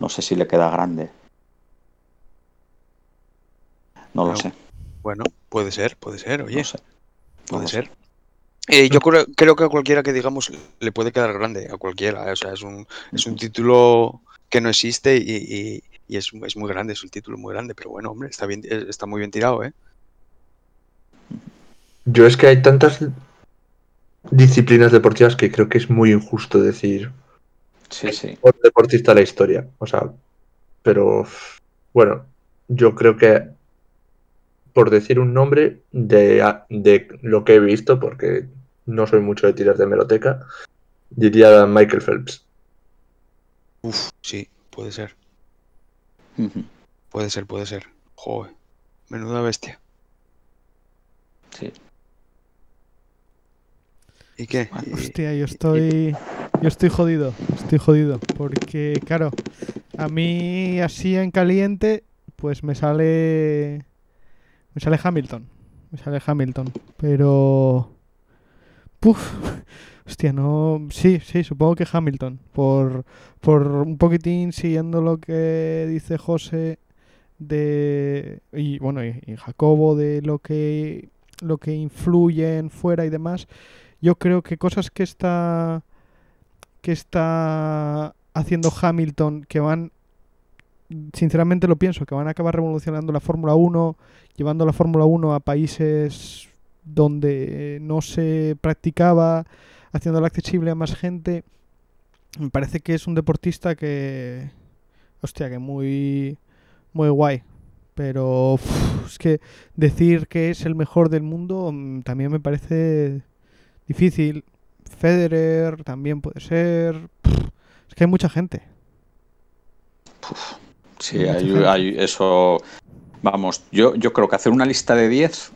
no sé si le queda grande. No lo sé, Bueno, puede ser, puede ser, oye, no sé. no puede ser. Eh, yo creo, creo que a cualquiera que digamos le puede quedar grande, a cualquiera. eh, O sea, es un, es un título que no existe y, y- y es, es muy grande, es un título muy grande, pero bueno, hombre, está bien, eh, está muy bien tirado, ¿eh? Yo es que hay tantas disciplinas deportivas que creo que es muy injusto decir Sí, sí. mejor deportista de la historia. O sea, pero bueno, yo creo que por decir un nombre de, de lo que he visto, porque no soy mucho de tirar de meroteca, diría Michael Phelps. Uf, sí, puede ser, puede ser, puede ser. Joder, menuda bestia. sí. ¿Y qué? Hostia, yo estoy. Yo estoy jodido. Estoy jodido. Porque, claro, a mí así en caliente, pues me sale. Me sale Hamilton. Me sale Hamilton. Pero. Puf. Hostia, no. Sí, sí, supongo que Hamilton. Por, por un poquitín siguiendo lo que dice José de. Y bueno, y, Jacobo de lo que. Lo que influye en fuera y demás yo creo que cosas que está que está haciendo Hamilton que van sinceramente lo pienso que van a acabar revolucionando la Fórmula 1 llevando la Fórmula 1 a países donde no se practicaba haciéndola accesible a más gente me parece que es un deportista que hostia que muy muy guay pero es que decir que es el mejor del mundo mm, también me parece difícil. Federer también puede ser. Pff, Es que hay mucha gente. Sí, hay, hay eso. Vamos, yo, yo creo que hacer una lista de 10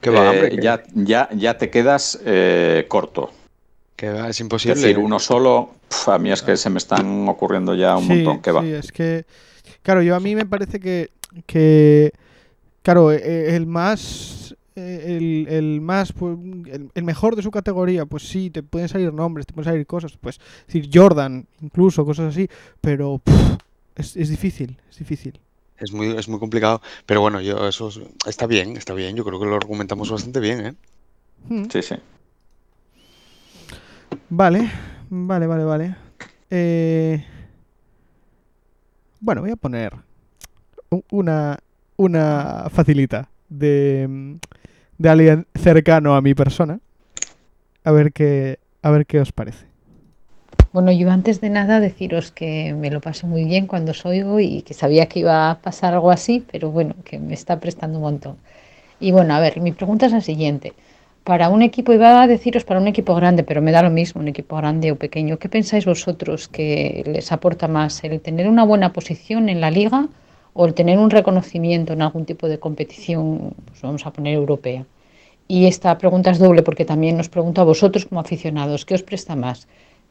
¿Qué va, eh, ya, ya, ya te quedas eh, corto. qué va? Es Es imposible. decir, uno solo, pf, a mí es que se me están ocurriendo ya un sí, montón. que va? sí, es que. Claro, yo a mí me parece que. que claro, eh, el más. eh, El, el más. pues, el, el mejor de su categoría, pues sí, te pueden salir nombres, te pueden salir cosas. Pues decir Jordan, incluso, cosas así. Pero. pff, es, es difícil, es difícil. Es muy, es muy complicado. Pero bueno, yo eso es- está bien, está bien. Yo creo que lo argumentamos bastante bien, ¿eh? Hmm. Sí, sí. Vale, vale, vale, vale. Eh, bueno, voy a poner una, una facilita de, de alguien cercano a mi persona. A ver qué, a ver qué os parece. Bueno, yo antes de nada deciros que me lo paso muy bien cuando os oigo y que sabía que iba a pasar algo así, pero bueno, que me está prestando un montón. Y bueno, a ver, mi pregunta es la siguiente. Para un equipo, iba a deciros para un equipo grande, pero me da lo mismo, un equipo grande o pequeño, ¿qué pensáis vosotros que les aporta más? ¿El tener una buena posición en la liga o el tener un reconocimiento en algún tipo de competición, pues vamos a poner europea? Y esta pregunta es doble porque también os pregunto a vosotros como aficionados, ¿qué os presta más?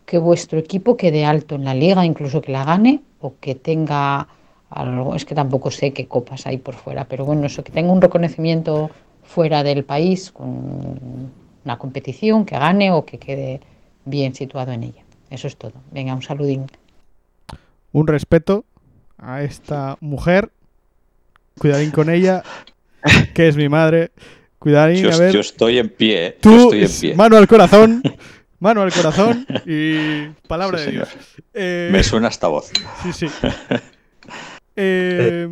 ¿Que vuestro equipo quede alto en la liga, incluso que la gane, o que tenga algo, es que tampoco sé qué copas hay por fuera, pero bueno, eso, que tenga un reconocimiento fuera del país con una competición, que gane o que quede bien situado en ella. Eso es todo. Venga, un saludín. Un respeto a esta mujer. Cuidadín con ella, que es mi madre. Cuidadín, Yo, a ver. yo estoy en pie, ¿eh? Tú, yo estoy en pie. mano al corazón. Mano al corazón y palabra Sí, de Dios. Eh, Me suena esta voz. Sí, sí. Eh,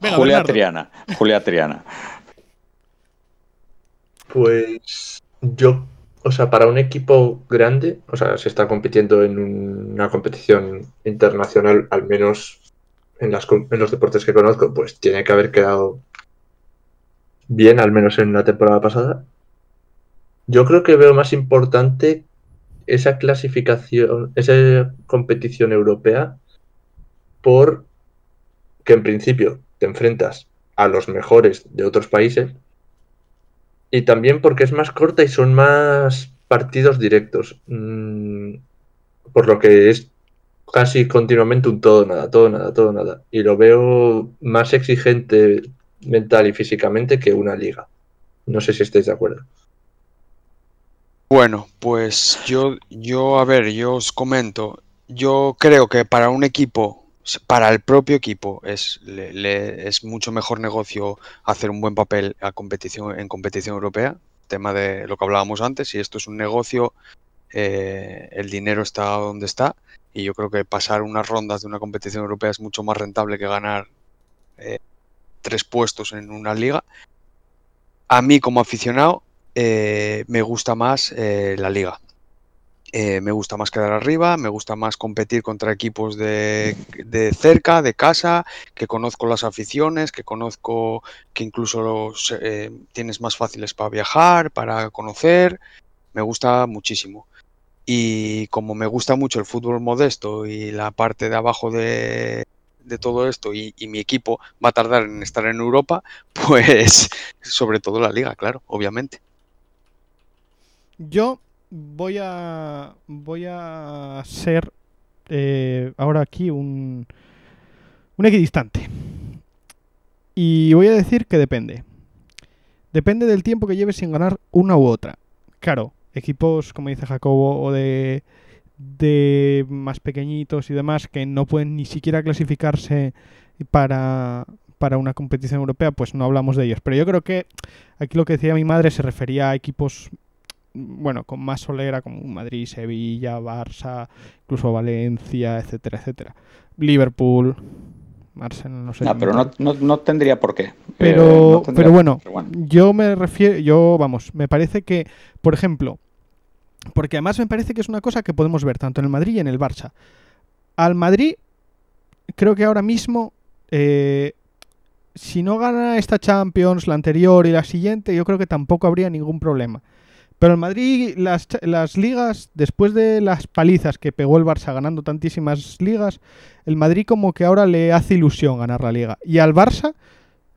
venga, Julia Bernardo. Triana. Julia Triana. Pues yo, o sea, para un equipo grande, o sea, se está compitiendo en una competición internacional, al menos en, las, en los deportes que conozco, pues tiene que haber quedado bien, al menos en la temporada pasada. Yo creo que veo más importante esa clasificación, esa competición europea, por que en principio te enfrentas a los mejores de otros países y también porque es más corta y son más partidos directos. Mm, por lo que es casi continuamente un todo nada, todo nada, todo nada. Y lo veo más exigente mental y físicamente que una liga. No sé si estáis de acuerdo. Bueno, pues yo, yo, a ver, yo os comento. Yo creo que para un equipo, para el propio equipo, es, le- es mucho mejor negocio hacer un buen papel a competición, en competición europea. Tema de lo que hablábamos antes, si esto es un negocio, eh, el dinero está donde está. Y yo creo que pasar unas rondas de una competición europea es mucho más rentable que ganar eh, tres puestos en una liga. A mí como aficionado eh, me gusta más eh, la liga. Eh, me gusta más quedar arriba, me gusta más competir contra equipos de, de cerca, de casa, que conozco las aficiones, que conozco que incluso los, eh, tienes más fáciles para viajar, para conocer. Me gusta muchísimo. Y como me gusta mucho el fútbol modesto y la parte de abajo de, de todo esto y, y mi equipo va a tardar en estar en Europa, pues sobre todo la liga, claro, obviamente. Yo voy a voy a ser eh, ahora aquí un un equidistante. Y voy a decir que depende. Depende del tiempo que lleves sin ganar una u otra. Claro, equipos como dice Jacobo o de de más pequeñitos y demás que no pueden ni siquiera clasificarse para para una competición europea, pues no hablamos de ellos. Pero yo creo que aquí lo que decía mi madre se refería a equipos bueno, con más solera como Madrid, Sevilla, Barça, incluso Valencia, etcétera, etcétera. Liverpool, Arsenal, no sé. No, pero no, no, no tendría por qué. Eh, pero, no tendría pero bueno, pero bueno. yo me refiero, yo, vamos, me parece que, por ejemplo, porque además me parece que es una cosa que podemos ver tanto en el Madrid y en el Barça. Al Madrid, creo que ahora mismo, eh, si no gana esta Champions, la anterior y la siguiente, yo creo que tampoco habría ningún problema. Pero el Madrid, las, cha- las ligas, después de las palizas que pegó el Barça ganando tantísimas ligas, el Madrid como que ahora le hace ilusión ganar la liga. Y al Barça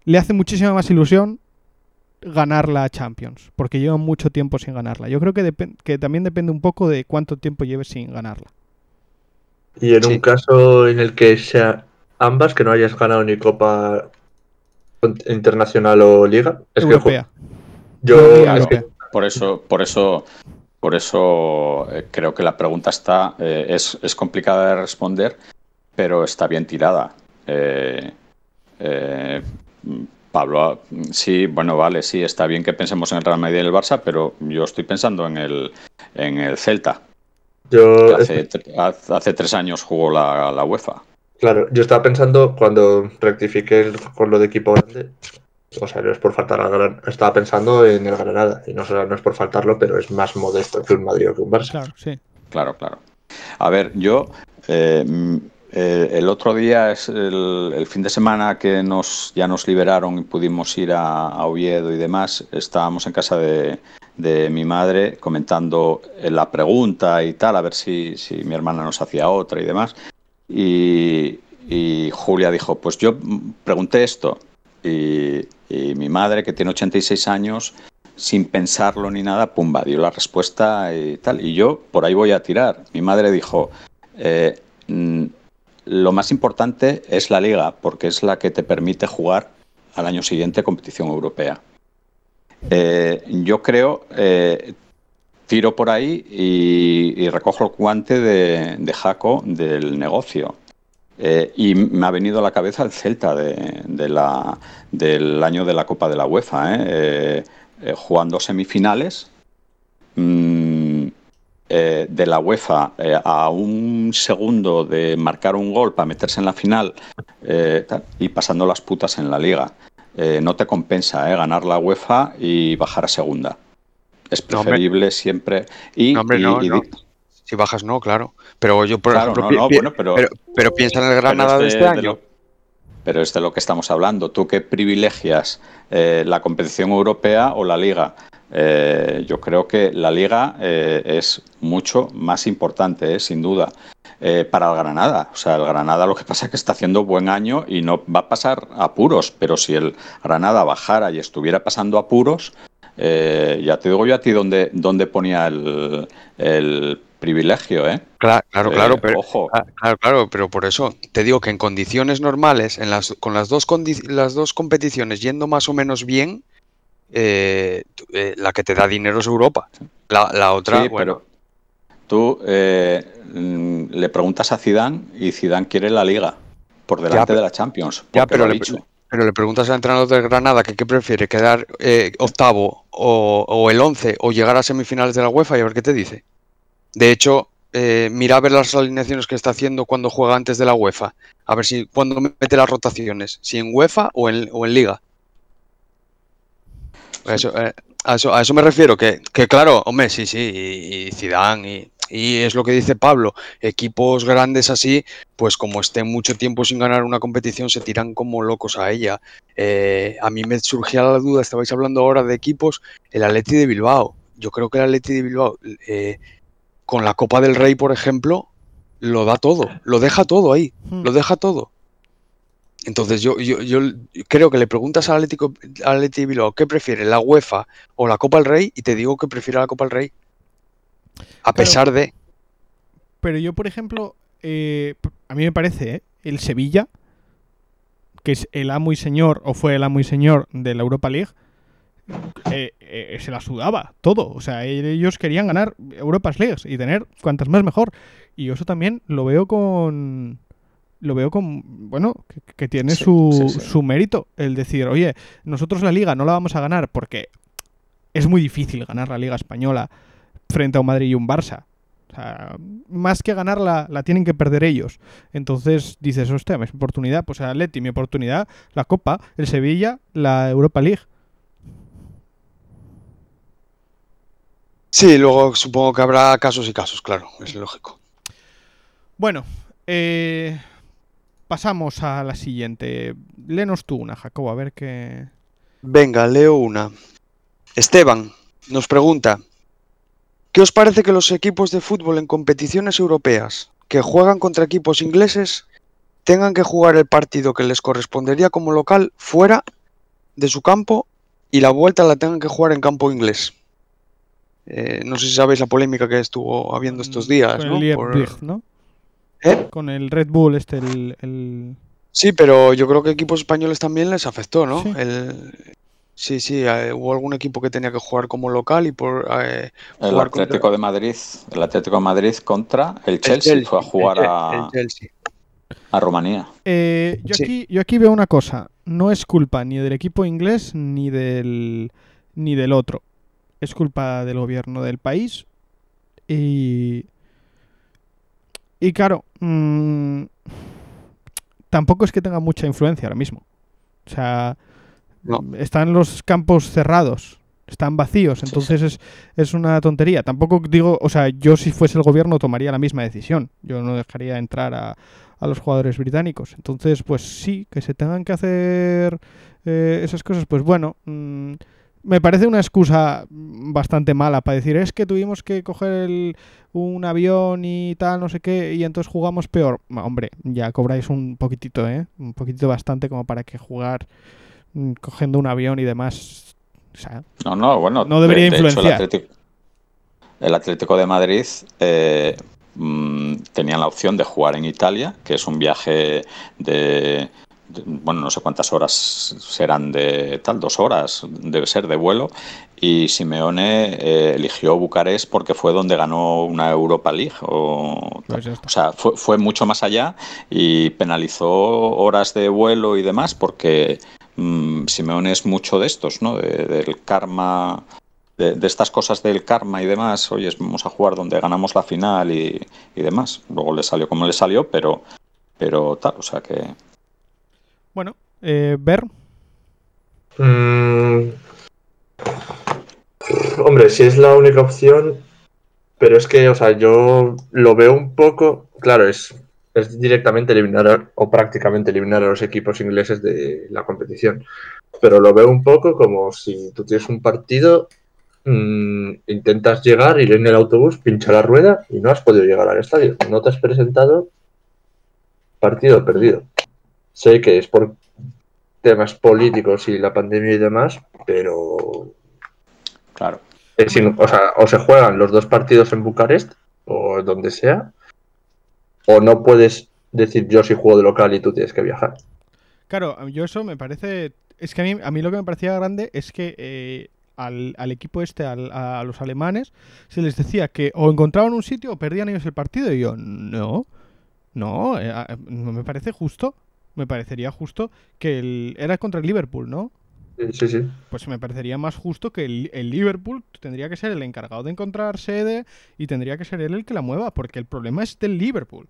le hace muchísima más ilusión ganar la Champions, porque llevan mucho tiempo sin ganarla. Yo creo que, que también depende un poco de cuánto tiempo lleves sin ganarla. Y en Sí. un caso en el que sea ambas, que no hayas ganado ni Copa Internacional o Liga, es Europea. que yo es que-. Por eso, por eso, por eso eh, creo que la pregunta está eh, es, es complicada de responder, pero está bien tirada. Eh, eh, Pablo, sí, bueno, vale, sí, está bien que pensemos en el Real Madrid y el Barça, pero yo estoy pensando en el, en el Celta, yo hace, hace hace tres años jugó la, la UEFA. Claro, yo estaba pensando cuando rectifiqué el- con lo de equipo grande, o sea, no es por faltar a Gran- Estaba pensando en el Granada, y no, no es por faltarlo, pero es más modesto que un Madrid o que un Barça. Claro, sí. Claro, claro. A ver, yo eh, mm, eh, el otro día es el, el fin de semana que nos ya nos liberaron y pudimos ir a, a Oviedo y demás. Estábamos en casa de, de mi madre comentando eh, la pregunta y tal, a ver si, si mi hermana nos hacía otra y demás. Y, y Julia dijo, pues yo pregunté esto. Y, y mi madre, que tiene 86 años, sin pensarlo ni nada, pumba, dio la respuesta y tal. Y yo por ahí voy a tirar. Mi madre dijo, eh, mm, lo más importante es la liga, porque es la que te permite jugar al año siguiente competición europea. Eh, yo creo, eh, tiro por ahí y, recojo el guante de Jaco del negocio. Eh, y me ha venido a la cabeza el Celta de, de la, del año de la Copa de la UEFA, ¿eh? Eh, eh, jugando semifinales mm, de la UEFA a un segundo de marcar un gol para meterse en la final y pasando las putas en la liga. No te compensa ganar la UEFA y bajar a segunda. Es No, preferible siempre. Y, No, hombre, y- no, y Si bajas, no, claro. Pero yo, por Claro, ejemplo, no, no, bueno, pero- pero, pero piensa en el Granada de, de- este de año. lo- pero es de lo que estamos hablando. ¿Tú qué privilegias? eh, ¿La competición europea o la liga? Eh, yo creo que la liga eh, es mucho más importante, eh, sin duda, para el Granada. O sea, el Granada lo que pasa es que está haciendo buen año y no va a pasar apuros, pero si el Granada bajara y estuviera pasando apuros, ya te digo yo a ti dónde, dónde ponía el, el privilegio, ¿eh? Claro, claro, claro, Eh, pero, ojo. claro, claro, pero por eso te digo que en condiciones normales, en las, con las dos, las dos competiciones yendo más o menos bien, eh, eh, la que te da dinero es Europa. La, la otra, Sí, bueno, pero tú eh, mm, le preguntas a Zidane y Zidane quiere la Liga por delante pero- de la Champions. ya, pero le, dicho. pero le preguntas al entrenador del Granada que qué prefiere, quedar eh, octavo o, o el once o llegar a semifinales de la UEFA y a ver qué te dice. De hecho, eh, mira a ver las alineaciones que está haciendo cuando juega antes de la UEFA. A ver si cuando mete las rotaciones, si en UEFA o en, Liga. A eso, eh, a eso, me refiero, que, que claro, hombre, sí, sí, y, y Zidane, y, y es lo que dice Pablo, equipos grandes así, pues como estén mucho tiempo sin ganar una competición, se tiran como locos a ella. Eh, a mí me surgía la duda, estabais hablando ahora de equipos, el Atleti de Bilbao. Yo creo que el Atleti de Bilbao, eh, con la Copa del Rey, por ejemplo, lo da todo, lo deja todo ahí, Hmm. lo deja todo. Entonces yo, yo, yo creo que le preguntas al Atlético, al Bilbao qué prefiere, la UEFA o la Copa del Rey, y te digo que prefiere la Copa del Rey. A pesar de... Pero yo, por ejemplo, eh, a mí me parece, ¿eh? el Sevilla, que es el amo y señor, o fue el amo y señor de la Europa League, eh, eh, se la sudaba todo. O sea, ellos querían ganar Europas Leagues y tener cuantas más mejor. Y eso también lo veo con. Lo veo con. Bueno, que, que tiene Sí, su, sí, sí. su mérito. El decir, oye, nosotros la liga no la vamos a ganar porque es muy difícil ganar la liga española frente a un Madrid y un Barça. O sea, más que ganarla, la tienen que perder ellos. Entonces dices, hostia, mi oportunidad, pues el Atleti, mi oportunidad, la Copa, el Sevilla, la Europa League. Sí, luego supongo que habrá casos y casos, claro, es lógico. Bueno, eh, pasamos a la siguiente. Lenos tú una, Jacobo, a ver qué. Venga, leo una. Esteban nos pregunta, ¿qué os parece que los equipos de fútbol en competiciones europeas que juegan contra equipos ingleses tengan que jugar el partido que les correspondería como local fuera de su campo y la vuelta la tengan que jugar en campo inglés? Eh, no sé si sabéis la polémica que estuvo habiendo estos días, Con ¿no? el Por- ¿no? ¿Eh? Con el Red Bull, este, el. el- Sí, pero yo creo que equipos españoles también les afectó, ¿no? Sí. El... Sí, sí, eh, hubo algún equipo que tenía que jugar como local y por eh, El jugar Atlético contra- de Madrid, el Atlético de Madrid contra el el Chelsea, fue a jugar el, a, Chelsea. a Rumanía. Eh, yo, Sí. aquí, yo aquí veo una cosa. No es culpa ni del equipo inglés ni del, ni del otro. Es culpa del gobierno del país. Y. Y claro, mm, tampoco es que tenga mucha influencia ahora mismo. O sea, No. Están los campos cerrados, están vacíos, Sí, entonces Es, es una tontería. Tampoco digo, o sea, yo si fuese el gobierno tomaría la misma decisión. Yo no dejaría entrar a, a los jugadores británicos. Entonces, pues sí, que se tengan que hacer eh, esas cosas, pues bueno, mm, me parece una excusa bastante mala para decir, es que tuvimos que coger el- un avión y tal, no sé qué, y entonces jugamos peor. Hombre, ya cobráis un poquitito, ¿eh? Un poquitito bastante como para que jugar mm, cogiendo un avión y demás. O sea, No, no, bueno. No debería de- de hecho, influenciar. el, Atlético, el Atlético de Madrid eh, mm, tenía la opción de jugar en Italia, que es un viaje de- bueno, no sé cuántas horas serán de tal, dos horas debe ser de vuelo. Y Simeone eh, eligió Bucarest porque fue donde ganó una Europa League. O, Pues o sea, fue, fue mucho más allá y penalizó horas de vuelo y demás porque mm, Simeone es mucho de estos, ¿no? De- del karma, de, de estas cosas del karma y demás. Oye, vamos a jugar donde ganamos la final y, y demás. Luego le salió como le salió, pero, pero tal, o sea que... bueno, eh, ver, Mm, Hombre, si es la única opción, pero es que, o sea, yo lo veo un poco, claro, es, directamente eliminar o prácticamente eliminar a los equipos ingleses de la competición, pero lo veo un poco como si tú tienes un partido, mm, intentas llegar, ir en el autobús, pincha la rueda y no has podido llegar al estadio, no te has presentado, partido perdido. Sé que es por temas políticos y la pandemia y demás, pero Claro. es in- o sea, o se juegan los dos partidos en Bucarest o donde sea, o no puedes decir yo sí juego de local y tú tienes que viajar. Claro, yo eso me parece. Es que a mí, a mí lo que me parecía grande es que eh, al, al equipo este, al- a los alemanes, se les decía que o encontraban un sitio o perdían ellos el partido. Y yo, no, no, eh, no me parece justo. Me parecería justo que el, era contra el Liverpool, ¿no? Sí, sí, sí. Pues me parecería más justo que el, el Liverpool tendría que ser el encargado de encontrar sede y tendría que ser él el que la mueva, porque el problema es del Liverpool.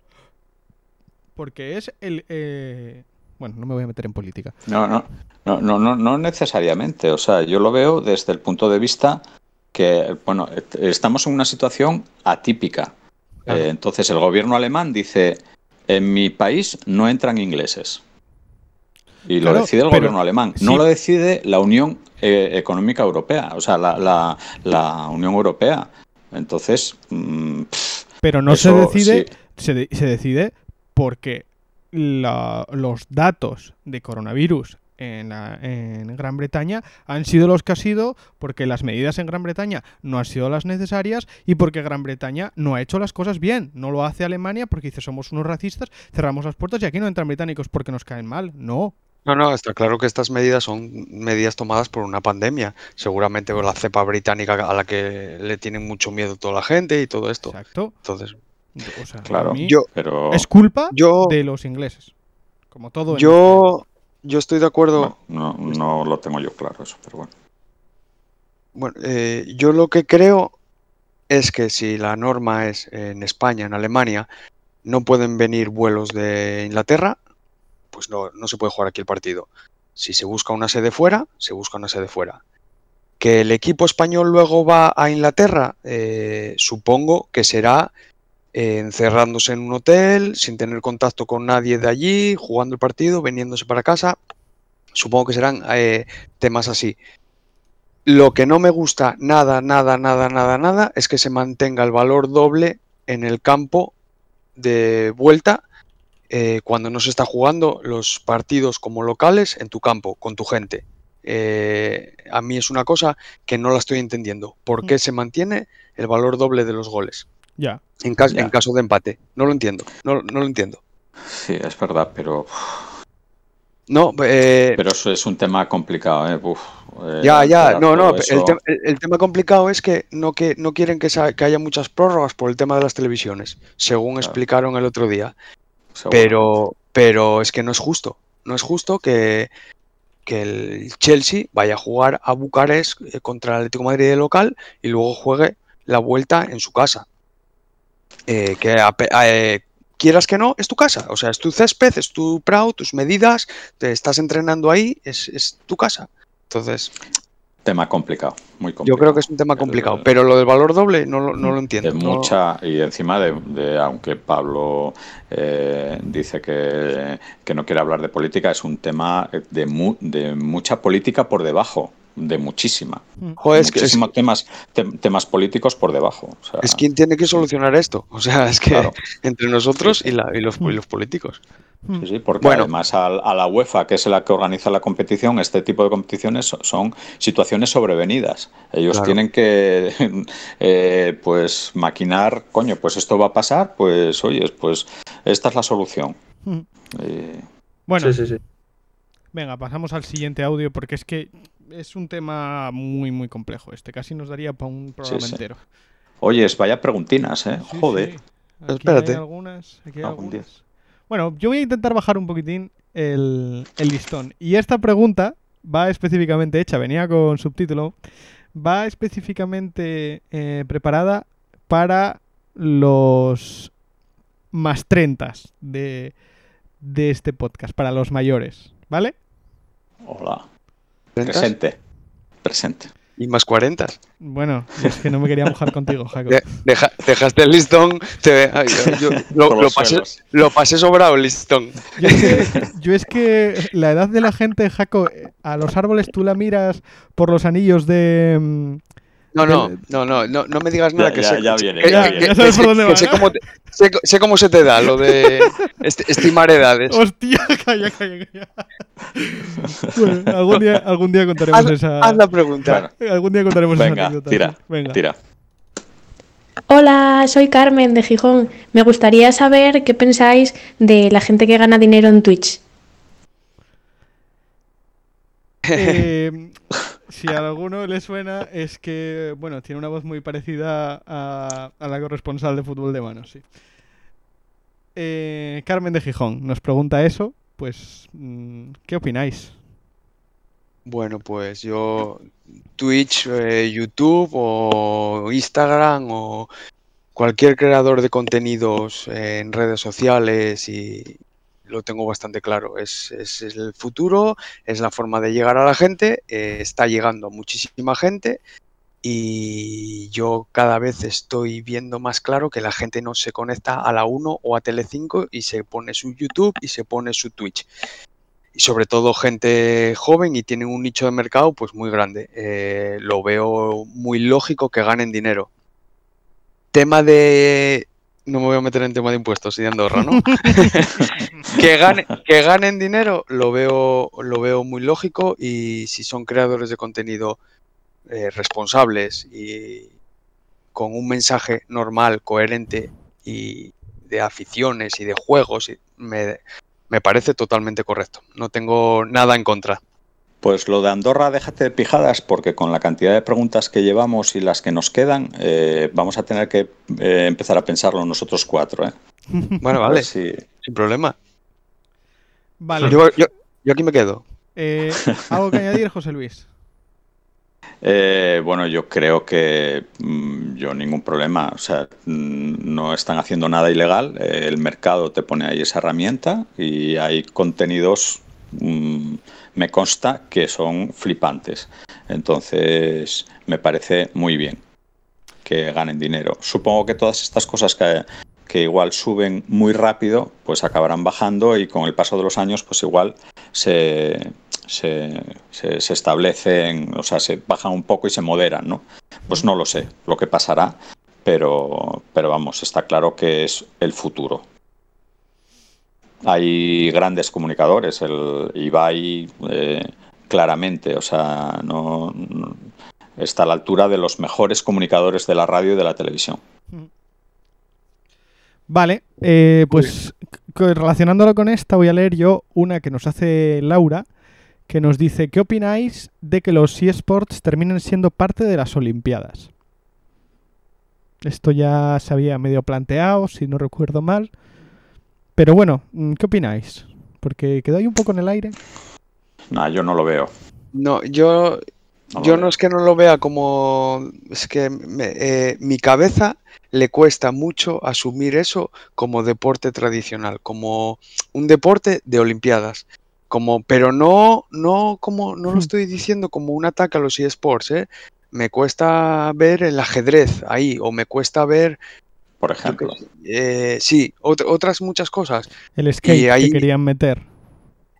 Porque es el... eh, Bueno, no me voy a meter en política. No, no, no, no, no, no necesariamente. O sea, yo lo veo desde el punto de vista que, bueno, estamos en una situación atípica. Claro. Eh, entonces, el gobierno alemán dice, en mi país no entran ingleses. Y lo decide el gobierno alemán. sí. No lo decide la Unión eh, Económica Europea, o sea, la, la- la Unión Europea. Entonces, mm, pff, Pero no se decide, sí. se, de- se decide porque la- los datos de coronavirus en, la- en Gran Bretaña han sido los que han sido porque las medidas en Gran Bretaña no han sido las necesarias y porque Gran Bretaña no ha hecho las cosas bien. No lo hace Alemania porque dice somos unos racistas, cerramos las puertas y aquí no entran británicos porque nos caen mal. No. No, no, está claro que estas medidas son medidas tomadas por una pandemia, seguramente con la cepa británica a la que le tienen mucho miedo toda la gente y todo esto. Exacto. Entonces, O sea, Claro. yo, pero... es culpa yo, de los ingleses. Como todo. en yo, yo estoy de acuerdo. No, no, no lo tengo yo claro eso, pero bueno. Bueno, eh, yo lo que creo es que si la norma es en España, en Alemania, no pueden venir vuelos de Inglaterra, pues no, no se puede jugar aquí el partido. Si se busca una sede fuera, se busca una sede fuera. Que el equipo español luego va a Inglaterra, eh, supongo que será eh, encerrándose en un hotel, sin tener contacto con nadie de allí, jugando el partido, veniéndose para casa. Supongo que serán eh, temas así. Lo que no me gusta nada, nada, nada, nada, nada es que se mantenga el valor doble en el campo de vuelta eh, cuando no se está jugando los partidos como locales en tu campo, con tu gente. Eh, a mí es una cosa que no la estoy entendiendo. ¿Por qué se mantiene el valor doble de los goles Ya. en, cas- Ya. en caso de empate? No lo entiendo, no, no lo entiendo. Sí, es verdad, pero, No, eh, pero eso es un tema complicado. ¿eh? Uf, eh, Ya, ya, no, no, el, eso. el- tema complicado es que no, que no quieren que, haya muchas prórrogas por el tema de las televisiones, según Claro. explicaron el otro día. Pero, pero es que no es justo. No es justo que, que el Chelsea vaya a jugar a Bucarest eh, contra el Atlético de Madrid de local y luego juegue la vuelta en su casa. Eh, que eh, quieras que no, es tu casa. O sea, es tu césped, es tu prado, tus medidas, te estás entrenando ahí, es, es tu casa. Entonces, Tema complicado, muy complicado. yo creo que es un tema complicado. El- Pero lo del valor doble no, lo- no lo entiendo. de no- mucha y encima de, de- aunque Pablo eh, dice que, que no quiere hablar de política es un tema de, mu- de mucha política por debajo de muchísima Joder, es que- es- muchísimos temas tem- temas políticos por debajo o sea, Es quien tiene que solucionar esto. O sea, es que Claro. entre nosotros y, la- y los, y los políticos. sí, sí, porque Bueno. además a, la UEFA que es la que organiza la competición este tipo de competiciones so- son situaciones sobrevenidas ellos Claro. tienen que eh, pues maquinar coño pues esto va a pasar pues oye pues esta es la solución Mm. Eh, Bueno, Sí, sí, sí. venga, pasamos al siguiente audio porque es que es un tema muy, muy complejo este. Casi nos daría para un programa sí. entero. Oyes, vaya preguntinas, ¿eh? Sí, Joder. sí. Aquí Espérate. hay algunas, aquí hay Algún día. algunas. Bueno, yo voy a intentar bajar un poquitín el, el listón. Y esta pregunta va específicamente hecha, venía con subtítulo, va específicamente eh, preparada para los más 30 de, de este podcast, para los mayores, ¿vale? Hola. Presente. Presente. Y más 40. Bueno, es que no me quería mojar contigo, Jaco. De- deja- dejaste el listón. te- ay, yo- yo lo, pasé, lo pasé sobrado el listón. Yo es, que, yo es que la edad de la gente, Jaco, eh, a los árboles tú la miras por los anillos de... No, no, no, no, no, no me digas nada Ya- que ya- sé, ya viene, que- ya que- viene. que- Ya sabes por que- dónde que va, sé cómo, te- sé, sé cómo se te da lo de est- estimar edades. ¡Hostia! Calla, calla, calla. Bueno, algún día, algún día contaremos Haz, esa... haz la pregunta. Bueno, Algún día contaremos esa venga, anécdota. tira, Venga. tira. Hola, soy Carmen de Gijón. Me gustaría saber qué pensáis de la gente que gana dinero en Twitch. Eh, si a alguno le suena, es que, bueno, tiene una voz muy parecida a, a la corresponsal de fútbol de manos, sí. Eh, Carmen de Gijón nos pregunta eso, pues, mm, ¿qué opináis? Bueno, pues yo Twitch, eh, YouTube o Instagram o cualquier creador de contenidos eh, en redes sociales y lo tengo bastante claro. Es, es el futuro, es la forma de llegar a la gente, eh, está llegando a muchísima gente y yo cada vez estoy viendo más claro que la gente no se conecta a la 1 o a Telecinco y se pone su YouTube y se pone su Twitch y sobre todo gente joven y tienen un nicho de mercado pues muy grande. Eh, lo veo muy lógico que ganen dinero. Tema de... No me voy a meter en tema de impuestos y de Andorra, ¿no? que, gane- que ganen dinero lo veo, lo veo muy lógico y si son creadores de contenido eh, responsables y con un mensaje normal, coherente y de aficiones y de juegos, y me, me parece totalmente correcto. No tengo nada en contra. Pues lo de Andorra, déjate de pijadas, porque con la cantidad de preguntas que llevamos y las que nos quedan, eh, vamos a tener que eh, empezar a pensarlo nosotros cuatro. ¿eh? Bueno, vale, si- sin problema. Vale, Yo, yo- yo aquí me quedo. eh, ¿algo que añadir, José Luis? Eh, bueno, yo creo que mm, yo ningún problema. O sea, mm, no están haciendo nada ilegal. eh, el mercado te pone ahí esa herramienta y hay contenidos, mm, me consta, que son flipantes. Entonces, me parece muy bien que ganen dinero. Supongo que todas estas cosas que, que igual suben muy rápido, pues acabarán bajando y con el paso de los años, pues igual se, se, se- se establecen, o sea, se bajan un poco y se moderan, ¿no? Pues no lo sé lo que pasará, pero, pero vamos, está claro que es el futuro. Hay grandes comunicadores, el Ibai eh, claramente, o sea, no, está a la altura de los mejores comunicadores de la radio y de la televisión. Vale, eh, pues relacionándolo con esta voy a leer yo una que nos hace Laura, que nos dice, ¿qué opináis de que los eSports terminen siendo parte de las Olimpiadas? Esto ya se había medio planteado, si no recuerdo mal. Pero bueno, mm, ¿qué opináis? Porque quedó ahí un poco en el aire. Nah, yo no lo veo. No, yo, No yo no es que no lo vea como... Es que me- eh, mi cabeza le cuesta mucho asumir eso como deporte tradicional, como un deporte de Olimpiadas. como, pero no, no como, no lo Hmm. estoy diciendo como un ataque a los eSports, ¿eh? Me cuesta ver el ajedrez ahí, o me cuesta ver, Por ejemplo. eh, sí, ot- otras muchas cosas. El skate ahí- que querían meter.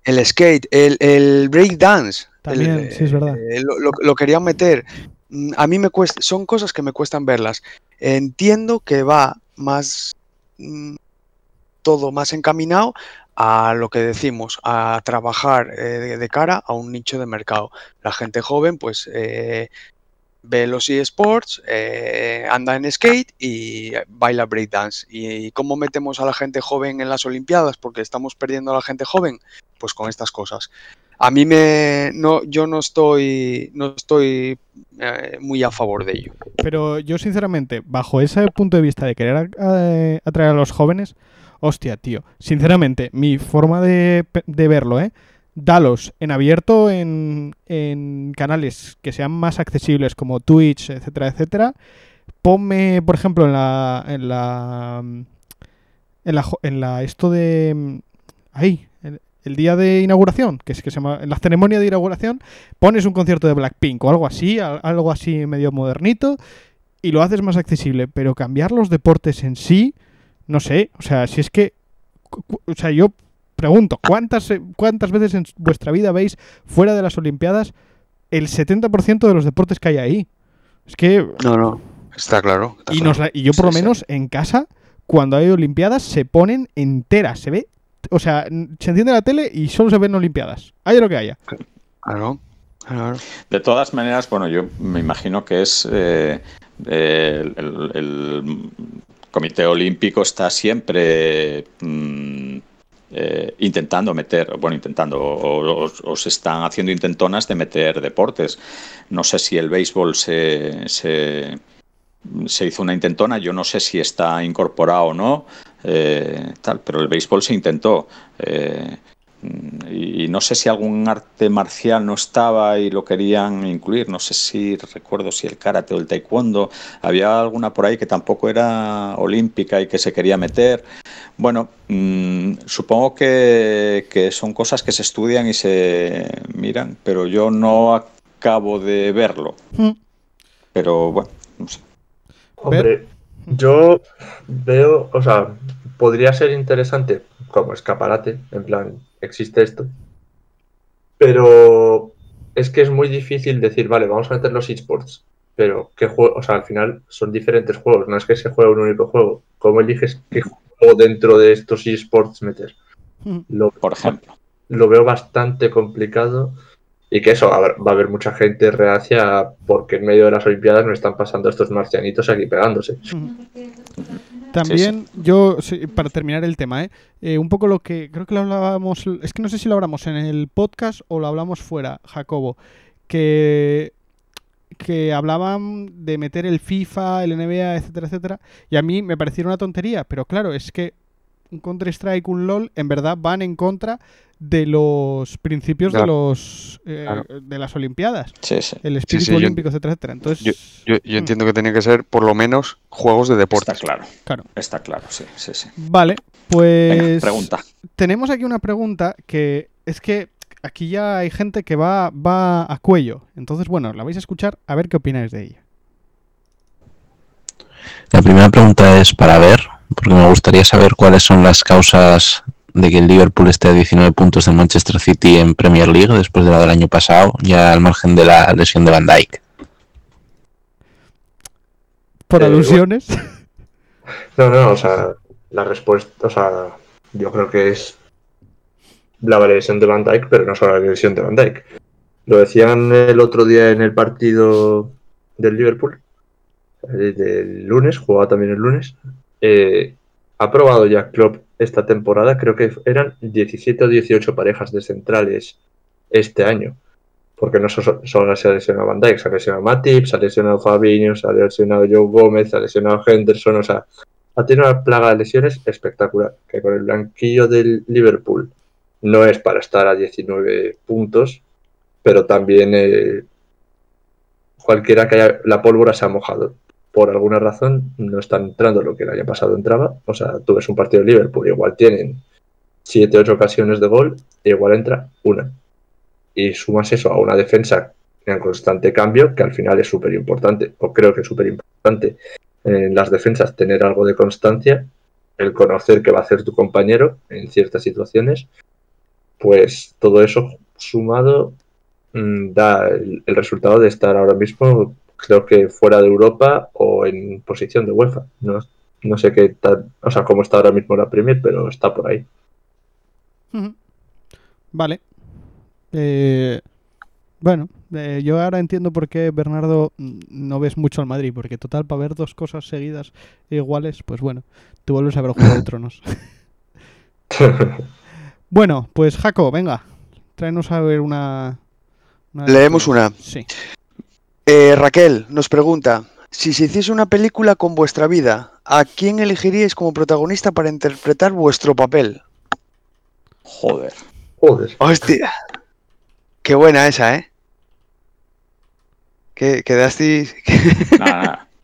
El skate, el, el breakdance. También, el, sí, es verdad. eh, lo, lo- lo querían meter. Mm, A mí me cuesta, son cosas que me cuestan verlas. Entiendo que va más mm, todo más encaminado a lo que decimos, a trabajar eh, de, de cara a un nicho de mercado. La gente joven, pues eh, ve los eSports, eh, anda en skate y baila breakdance. ¿Y cómo metemos a la gente joven en las Olimpiadas? Porque estamos perdiendo a la gente joven, pues con estas cosas. A mí me no, yo no estoy no estoy eh, muy a favor de ello. Pero yo, sinceramente, bajo ese punto de vista de querer atraer a los jóvenes, hostia, tío. Sinceramente, mi forma de, de verlo, ¿eh? Dalos en abierto en, en canales que sean más accesibles como Twitch, etcétera, etcétera. Ponme, por ejemplo, en la. En la. En la, en la esto de. Ahí. El, el día de inauguración, que es que se llama. En la ceremonia de inauguración, pones un concierto de Blackpink o algo así, al- algo así medio modernito, y lo haces más accesible. Pero cambiar los deportes en sí, no sé. O sea, si es que. O sea, yo pregunto, ¿cuántas, eh, ¿cuántas veces en vuestra vida veis fuera de las Olimpiadas el 70% de los deportes que hay ahí? Es que. No, no. Está claro. está Y, claro. nos la- y yo por lo sí. menos en casa, cuando hay Olimpiadas, se ponen enteras. Se ve. O sea, se enciende la tele y solo se ven Olimpiadas. Haya lo que haya. Claro, claro. De todas maneras, bueno, yo me imagino que es eh, eh, el, el Comité Olímpico está siempre mm, eh, intentando meter, bueno, intentando, o, se están haciendo intentonas de meter deportes. No sé si el béisbol se, se, hizo una intentona, yo no sé si está incorporado o no, eh, tal, pero el béisbol se intentó. eh, Y no sé si algún arte marcial no estaba y lo querían incluir. No sé si recuerdo si el karate o el taekwondo. Había alguna por ahí que tampoco era olímpica y que se quería meter. Bueno, mm, supongo que, que son cosas que se estudian y se miran, pero yo no acabo de verlo. Mm. Pero bueno, no sé. Hombre, yo veo, o sea, podría ser interesante como escaparate, en plan, existe esto. Pero es que es muy difícil decir, vale, vamos a meter los esports. Pero qué juego, o sea, al final son diferentes juegos, no es que se juegue un único juego. ¿Cómo eliges qué juego dentro de estos esports meter? Mm. Lo, Por ejemplo. lo veo bastante complicado y que eso, va a haber mucha gente reacia porque en medio de las Olimpiadas no están pasando estos marcianitos aquí pegándose. También yo, sí, para terminar el tema, ¿eh? Eh, un poco lo que creo que lo hablábamos, es que no sé si lo hablamos en el podcast o lo hablamos fuera, Jacobo, que que hablaban de meter el FIFA, el NBA, etcétera, etcétera, y a mí me pareció una tontería, pero claro, es que un Counter-Strike, un LOL, en verdad van en contra de los principios de los eh, Claro. de las Olimpiadas, Sí, sí. el espíritu sí, yo- olímpico, etcétera, etcétera. Entonces, Yo, yo Mm. entiendo que tienen que ser por lo menos juegos de Está deportes. claro. claro. Está claro, sí, sí, sí. Vale, pues Venga, pregunta. tenemos aquí una pregunta que es que aquí ya hay gente que va, va a cuello. Entonces, bueno, la vais a escuchar a ver qué opináis de ella. La primera pregunta es para ver, porque me gustaría saber cuáles son las causas de que el Liverpool esté a 19 puntos del Manchester City en Premier League después de la del año pasado, ya al margen de la lesión de Van Dijk. Por Eh, alusiones. No, no, o sea, la respuesta, o sea, yo creo que es la lesión de Van Dijk, pero no solo la lesión de Van Dijk. Lo decían el otro día en el partido del Liverpool, eh, del lunes, jugaba también el lunes. Eh, ha probado ya Klopp esta temporada, creo que eran 17 o 18 parejas de centrales este año. Porque no so- solo se ha lesionado Van Dijk, se ha lesionado Matip, se ha lesionado Fabinho, se ha lesionado Joe Gómez, se ha lesionado Henderson, o sea, ha tenido una plaga de lesiones espectacular, que con el blanquillo del Liverpool no es para estar a 19 puntos, pero también eh, cualquiera que haya, la pólvora se ha mojado. Por alguna razón no está entrando lo que el año pasado entraba. O sea, tú ves un partido de Liverpool, igual tienen 7, 8 ocasiones de gol, igual entra una. Y sumas eso a una defensa en constante cambio, que al final es súper importante, o creo que es súper importante en las defensas tener algo de constancia, el conocer qué va a hacer tu compañero en ciertas situaciones, pues todo eso sumado mm, da el resultado de estar ahora mismo, creo que fuera de Europa o en posición de UEFA. No, no sé qué tal, o sea, cómo está ahora mismo la Premier, pero está por ahí. Vale. Eh, bueno, eh, yo ahora entiendo por qué Bernardo no ves mucho al Madrid, porque total, para ver dos cosas seguidas iguales, pues bueno, tú vuelves a ver Juego de Tronos. bueno, pues Jaco, venga, tráenos a ver una... una Leemos una. Sí. Eh, Raquel nos pregunta, si se hiciese una película con vuestra vida, ¿a quién elegiríais como protagonista para interpretar vuestro papel? Joder. Joder. Hostia. Qué buena esa, ¿eh? Que quedasteis... Nada, nada.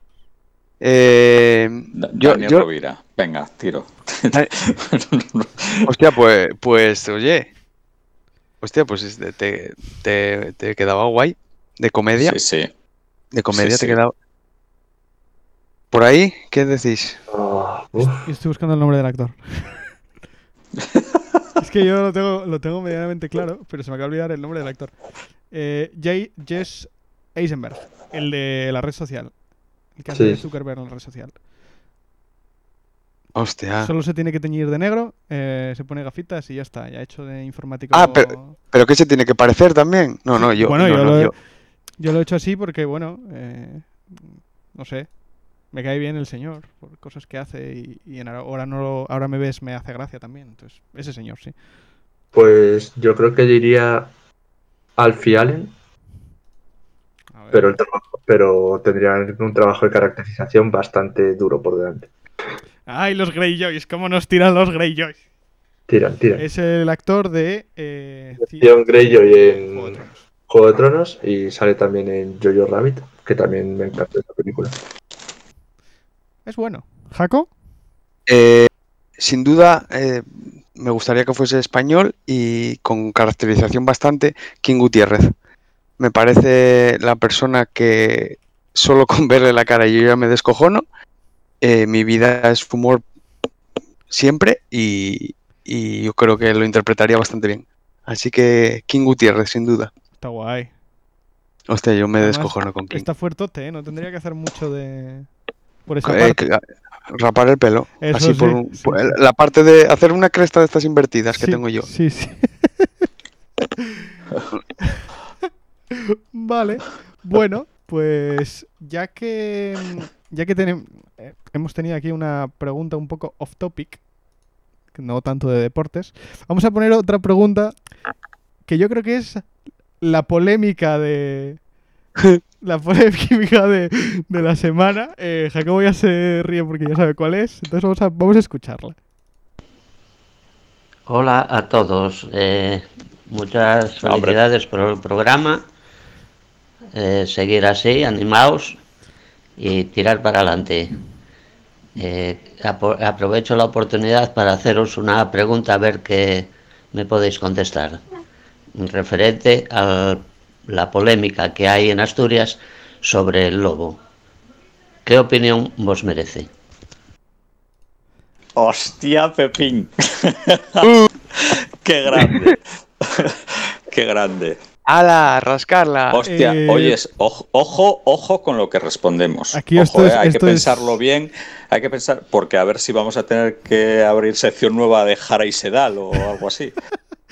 Eh, yo, Daniel yo- Rovira. Venga, tiro. Hostia, pues, pues, oye. Hostia, pues este, te, te, te quedaba guay. De comedia. Sí, sí. De comedia Sí, te sí. quedaba. Por ahí, ¿qué decís? Ah. Yo estoy buscando el nombre del actor. es que yo lo tengo, lo tengo medianamente claro, pero se me acaba de olvidar el nombre del actor. Eh, Jay, Jess Eisenberg, el de la red social. El que hace Sí. de Zuckerberg en la red social. Hostia. Solo se tiene que teñir de negro, eh, se pone gafitas y ya está. Ya hecho de informático. Ah, pero- ¿Pero qué se tiene que parecer también? No, no, yo. bueno, no, yo, no, lo, he- yo- yo lo he hecho así porque, bueno, eh, no sé. Me cae bien el señor por cosas que hace y, y en ahora, no lo- ahora me ves, me hace gracia también. Entonces, ese señor, sí. Pues yo creo que diría Alfie Allen, pero, el trabajo, pero tendría un trabajo de caracterización bastante duro por delante. ¡Ay, los Greyjoys! ¿Cómo nos tiran los Greyjoys? Tiran, tiran. Es el actor de. Eh, Greyjoy en. Juego de Tronos y sale también en Jojo Rabbit, que también me encanta esa película. Es bueno. ¿Jaco? Eh, sin duda, eh, me gustaría que fuese español y con caracterización bastante King Gutiérrez. Me parece la persona que solo con verle la cara yo ya me descojono. Eh, mi vida es humor siempre y, y yo creo que lo interpretaría bastante bien. Así que King Gutiérrez, sin duda. Está guay. Hostia, yo me Además, descojono con King. Está fuertote, ¿eh? No tendría que hacer mucho de. Por esa Eh, parte. que- rapar el pelo. Eso así por, un- sí, por sí. el- la parte de hacer una cresta de estas invertidas que tengo yo. Sí, sí. vale. Bueno, pues ya que ya que tenem- eh, hemos tenido aquí una pregunta un poco off topic, no tanto de deportes, vamos a poner otra pregunta que yo creo que es la polémica de la polémica de, de la semana. Eh, Jacobo ya se ríe porque ya sabe cuál es, entonces vamos a, vamos a escucharla. Hola a todos. eh, muchas Hombre. felicidades por el programa. Eh, seguir así, animaos y tirar para adelante. Eh, aprovecho la oportunidad para haceros una pregunta a ver qué me podéis contestar. Referente a la polémica que hay en Asturias sobre el lobo. ¿Qué opinión vos merece? Hostia, Pepín. Qué grande. Qué grande. ¡Hala! ¡Rascarla! Hostia, Eh, oyes, ojo, ojo, ojo con lo que respondemos. Aquí Ojo, esto es- eh, hay esto que es- pensarlo bien, hay que pensar, porque a ver si vamos a tener que abrir sección nueva de Jara y Sedal o algo así.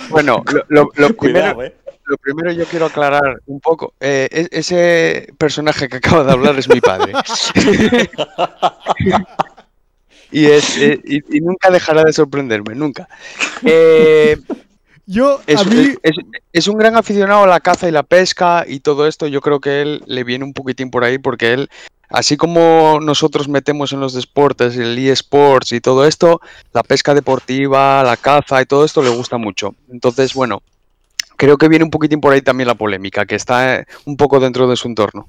Bueno, lo, lo- lo primero, Cuidado, eh. lo primero yo quiero aclarar un poco. eh, e- ese personaje que acaba de hablar es mi padre. y, es, eh, y, y nunca dejará de sorprenderme, nunca. Eh, Yo, es, a mí, es- es un gran aficionado a la caza y la pesca y todo esto. Yo creo que él le viene un poquitín por ahí porque él, así como nosotros metemos en los deportes, el eSports y todo esto, la pesca deportiva, la caza y todo esto le gusta mucho. Entonces, bueno, creo que viene un poquitín por ahí también la polémica, que está eh, un poco dentro de su entorno.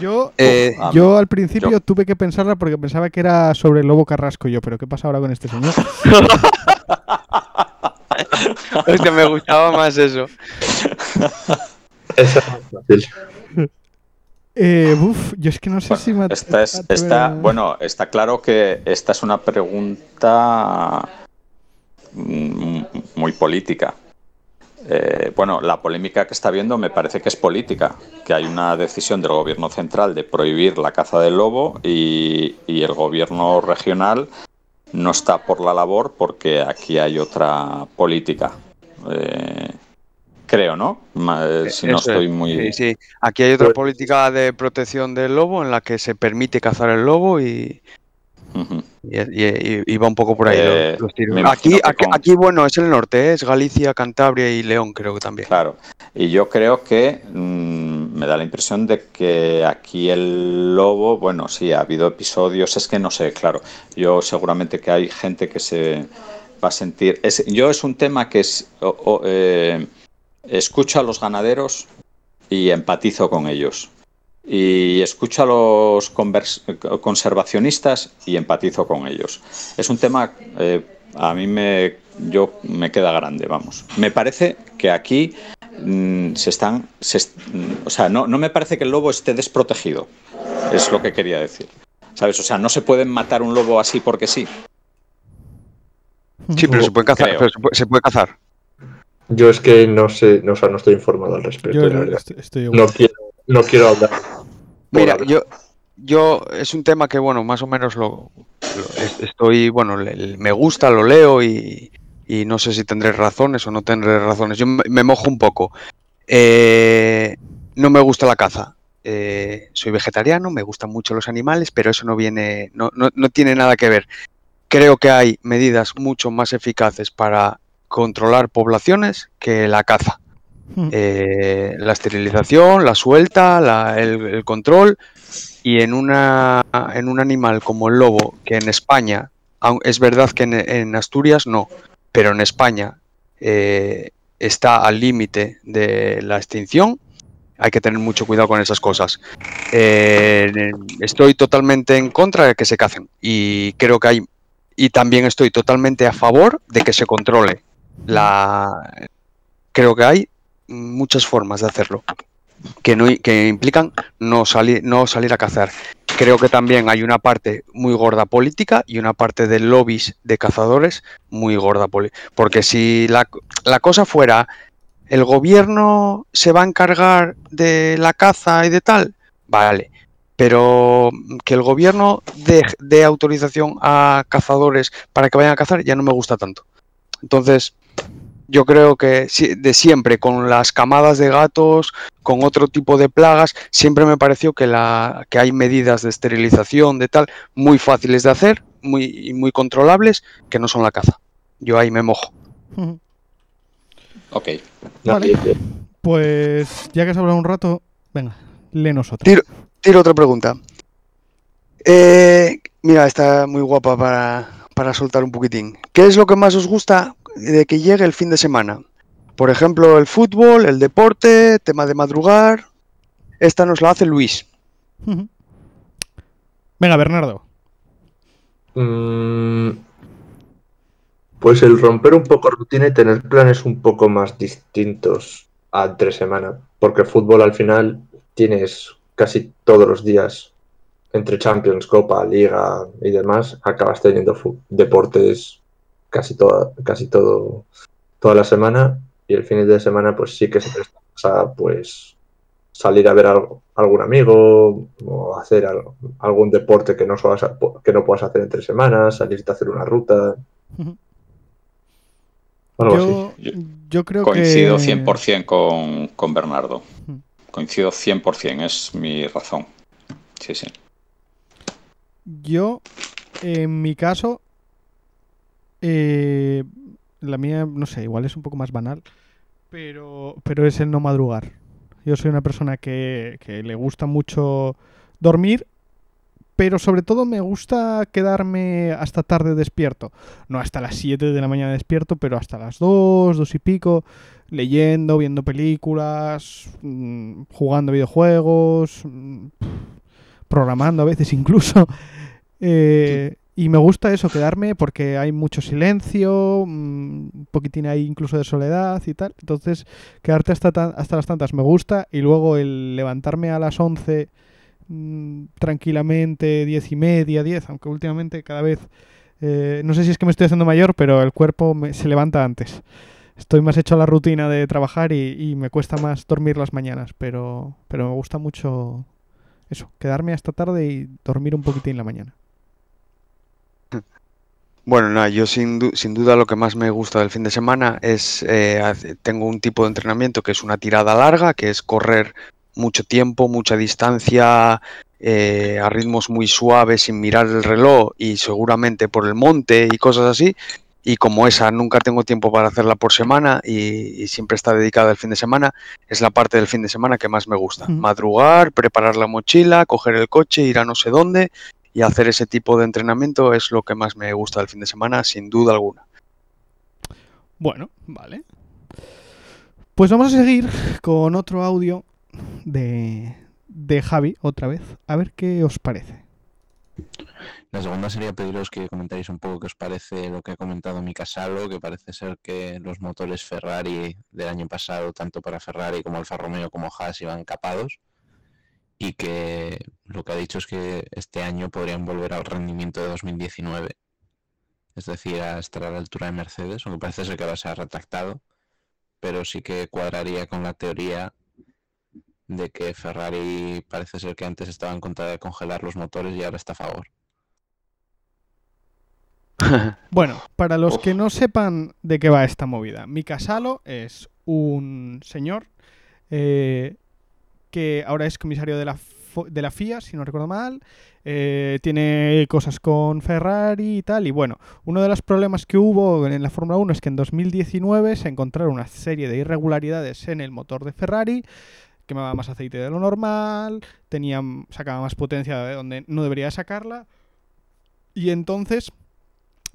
Yo, Eh, yo al principio yo- tuve que pensarla porque pensaba que era sobre el lobo carrasco yo, pero ¿qué pasa ahora con este señor? Hostia, me gustaba más eso. Esa es más fácil. Eh, uf, yo es que no sé Bueno, si me esta es, esta, bueno, está claro que esta es una pregunta mm, muy política. Eh, bueno, la polémica que está habiendo me parece que es política, que hay una decisión del gobierno central de prohibir la caza del lobo y, y el gobierno regional no está por la labor porque aquí hay otra política. Eh, creo, ¿no? Eh, Si no estoy es. muy... Sí, sí. Aquí hay otra Pues- política de protección del lobo en la que se permite cazar el lobo y, y, y- y va un poco por ahí Eh, los, los Aquí, aquí, con- aquí, bueno, es el norte, ¿eh? es Galicia, Cantabria y León, creo que también. Claro, y yo creo que mm, me da la impresión de que aquí el lobo, bueno, sí, ha habido episodios, es que no sé, claro, yo seguramente que hay gente que se va a sentir, es, yo es un tema que es, o- o, eh, escucho a los ganaderos y empatizo con ellos. Y escucho a los conservacionistas y empatizo con ellos. Es un tema, eh, a mí me, yo, me queda grande, vamos. Me parece que aquí mm, se están, se o sea, no, no me parece que el lobo esté desprotegido, es lo que quería decir. ¿Sabes? O sea, no se pueden matar un lobo así porque sí. Sí, pero se puede cazar. Creo. pero se puede, se puede cazar. Yo es que no sé, no, o sea, no estoy informado al respecto, Yo la verdad. estoy, estoy igual. No quiero, no quiero hablar. Mira, hablar. yo, yo es un tema que, bueno, más o menos lo, lo- es- estoy, bueno, le- le- me gusta, lo leo y, y no sé si tendré razones o no tendré razones. Yo me, me mojo un poco. Eh, no me gusta la caza. Eh, soy vegetariano, me gustan mucho los animales, pero eso no viene, no, no, no tiene nada que ver. Creo que hay medidas mucho más eficaces para controlar poblaciones que la caza. Mm. Eh, la esterilización, la suelta, la- el, el control y en, una, en un animal como el lobo, que en España, es verdad que en, en Asturias no, pero en España eh, está al límite de la extinción, hay que tener mucho cuidado con esas cosas. Eh, estoy totalmente en contra de que se cacen y creo que hay, y también estoy totalmente a favor de que se controle la... Creo que hay muchas formas de hacerlo que, no, que implican no salir, no salir a cazar. Creo que también hay una parte muy gorda política y una parte de lobbies de cazadores muy gorda. Porque si la, la cosa fuera el gobierno se va a encargar de la caza y de tal, vale. Pero que el gobierno dé dé autorización a cazadores para que vayan a cazar ya no me gusta tanto. Entonces, yo creo que de siempre, con las camadas de gatos, con otro tipo de plagas, siempre me pareció que, la, que hay medidas de esterilización, de tal, muy fáciles de hacer muy, y muy controlables, que no son la caza. Yo ahí me mojo. Ok. Vale. Pues ya que has hablado un rato, venga, léenos otra. Tiro, tiro otra pregunta. Eh, mira, está muy guapa para, para soltar un poquitín. ¿Qué es lo que más os gusta de que llegue el fin de semana? Por ejemplo, el fútbol, el deporte, tema de madrugar. Esta nos la hace Luis. Venga, Bernardo. Mm, pues el romper un poco rutina y tener planes un poco más distintos a entre semana. Porque fútbol al final tienes casi todos los días, entre Champions, Copa, Liga y demás, acabas teniendo deportes casi toda, casi todo, toda la semana. Y el fin de semana, pues sí que se presta a pues salir a ver algo- algún amigo o hacer al- algún deporte que no, suelas a- que no puedas hacer entre semanas, salirte a hacer una ruta. Algo así. Yo, Yo yo creo Coincido que... 100% con, con Bernardo. Coincido 100%, es mi razón. Sí, sí. Yo, en mi caso, eh, la mía, no sé, igual es un poco más banal, pero, pero es el no madrugar. Yo soy una persona que, que le gusta mucho dormir, pero sobre todo me gusta quedarme hasta tarde despierto. No hasta las 7 de la mañana despierto, pero hasta las 2, 2 y pico, leyendo, viendo películas, mm, jugando videojuegos, mm, programando a veces incluso. Eh, y me gusta eso, quedarme porque hay mucho silencio, mm, un poquitín ahí incluso de soledad y tal. Entonces, quedarte hasta, hasta las tantas me gusta. Y luego el levantarme a las 11 mm, tranquilamente, 10 y media, 10, aunque últimamente cada vez... eh, no sé si es que me estoy haciendo mayor, pero el cuerpo me- se levanta antes. Estoy más hecho a la rutina de trabajar y, y me cuesta más dormir las mañanas, pero, pero me gusta mucho eso, quedarme hasta tarde y dormir un poquitín la mañana. Bueno, nada, yo sin, du- sin duda lo que más me gusta del fin de semana es, eh, tengo un tipo de entrenamiento que es una tirada larga, que es correr mucho tiempo, mucha distancia, eh, a ritmos muy suaves, sin mirar el reloj y seguramente por el monte y cosas así. Y como esa nunca tengo tiempo para hacerla por semana y, y siempre está dedicada al fin de semana, es la parte del fin de semana que más me gusta. Madrugar, preparar la mochila, coger el coche, ir a no sé dónde y hacer ese tipo de entrenamiento es lo que más me gusta del fin de semana, sin duda alguna. Bueno, vale. Pues vamos a seguir con otro audio de, de Javi, otra vez. A ver qué os parece. La segunda sería pediros que comentaréis un poco qué os parece lo que ha comentado Mika Salo, que parece ser que los motores Ferrari del año pasado, tanto para Ferrari como Alfa Romeo como Haas, iban capados y que lo que ha dicho es que este año podrían volver al rendimiento de 2019, es decir, a estar a la altura de Mercedes, aunque parece ser que ahora se ha retractado, pero sí que cuadraría con la teoría de que Ferrari parece ser que antes estaba en contra de congelar los motores y ahora está a favor. Bueno, para los Uf. que no sepan de qué va esta movida, Mika Salo es un señor eh, que ahora es comisario de la, de la FIA, si no recuerdo mal. eh, tiene cosas con Ferrari y tal. Y bueno, uno de los problemas que hubo en la Fórmula 1 es que en 2019 se encontraron una serie de irregularidades en el motor de Ferrari. Quemaba más aceite de lo normal, tenía, sacaba más potencia de donde no debería sacarla. Y entonces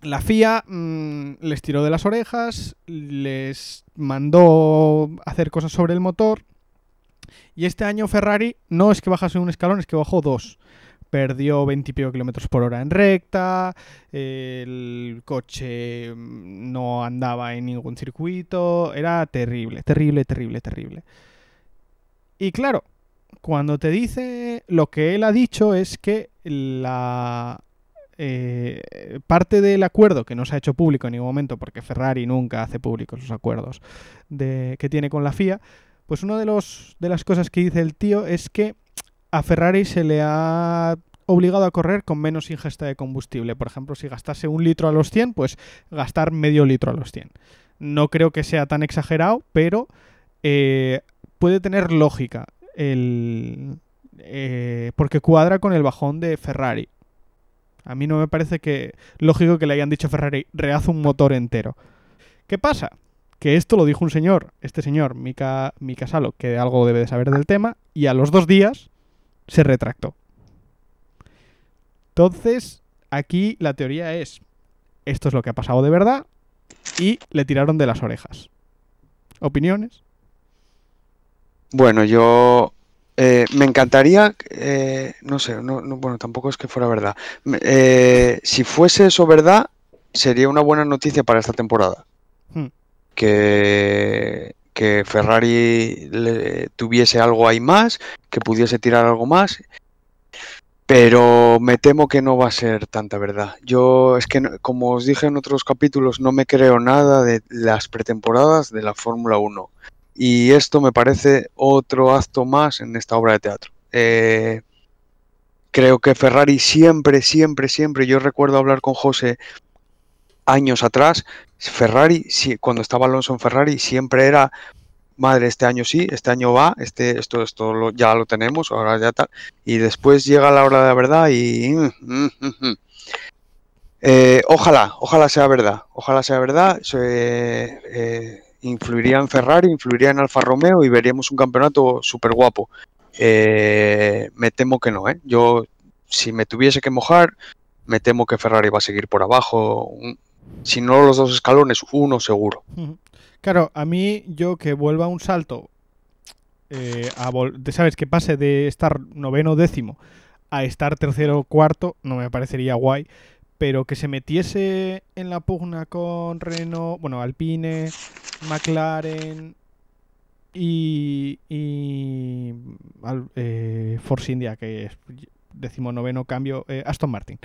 la FIA mm, les tiró de las orejas, les mandó hacer cosas sobre el motor. Y este año Ferrari no es que bajase un escalón, es que bajó dos. Perdió 20 y pico kilómetros por hora en recta, el coche mm, no andaba en ningún circuito, era terrible, terrible, terrible, terrible. Y claro, cuando te dice lo que él ha dicho es que la eh, parte del acuerdo que no se ha hecho público en ningún momento, porque Ferrari nunca hace públicos los acuerdos de, que tiene con la FIA, pues una de, los, de las cosas que dice el tío es que a Ferrari se le ha obligado a correr con menos ingesta de combustible. Por ejemplo, si gastase un litro a los 100, pues gastar medio litro a los 100. No creo que sea tan exagerado, pero eh, puede tener lógica el, eh, porque cuadra con el bajón de Ferrari. A mí no me parece que lógico que le hayan dicho a Ferrari, rehaz un motor entero. ¿Qué pasa? Que esto lo dijo un señor, este señor, Mika, Mika Salo, que algo debe de saber del tema, y a los dos días se retractó. Entonces, aquí la teoría es, esto es lo que ha pasado de verdad, y le tiraron de las orejas. ¿Opiniones? Bueno, yo eh, me encantaría, eh, no sé, no, no, bueno, tampoco es que fuera verdad. Eh, si fuese eso verdad, sería una buena noticia para esta temporada. Que, Ferrari le- tuviese algo ahí más, que pudiese tirar algo más, pero me temo que no va a ser tanta verdad. Yo es que, como os dije en otros capítulos, no me creo nada de las pretemporadas de la Fórmula 1. Y esto me parece otro acto más en esta obra de teatro. Eh, creo que Ferrari siempre, siempre, siempre, yo recuerdo hablar con José años atrás, Ferrari, sí, cuando estaba Alonso en Ferrari, siempre era, madre, este año sí, este año va, este, esto, esto lo- ya lo tenemos, ahora ya tal. Y después llega la hora de la verdad y... mm, mm, mm. Eh, ojalá, ojalá sea verdad, ojalá sea verdad. se- eh, influiría en Ferrari, influiría en Alfa Romeo y veríamos un campeonato súper guapo. Eh, me temo que no, ¿eh? Yo, si me tuviese que mojar, me temo que Ferrari va a seguir por abajo. Si no los dos escalones, uno seguro. Claro, a mí yo que vuelva un salto, eh, a vol- ¿sabes? Que pase de estar noveno décimo a estar tercero cuarto, no me parecería guay, pero que se metiese en la pugna con Renault, bueno, Alpine, McLaren y, y al- eh, Force India, que es decimonoveno cambio, eh, Aston Martin.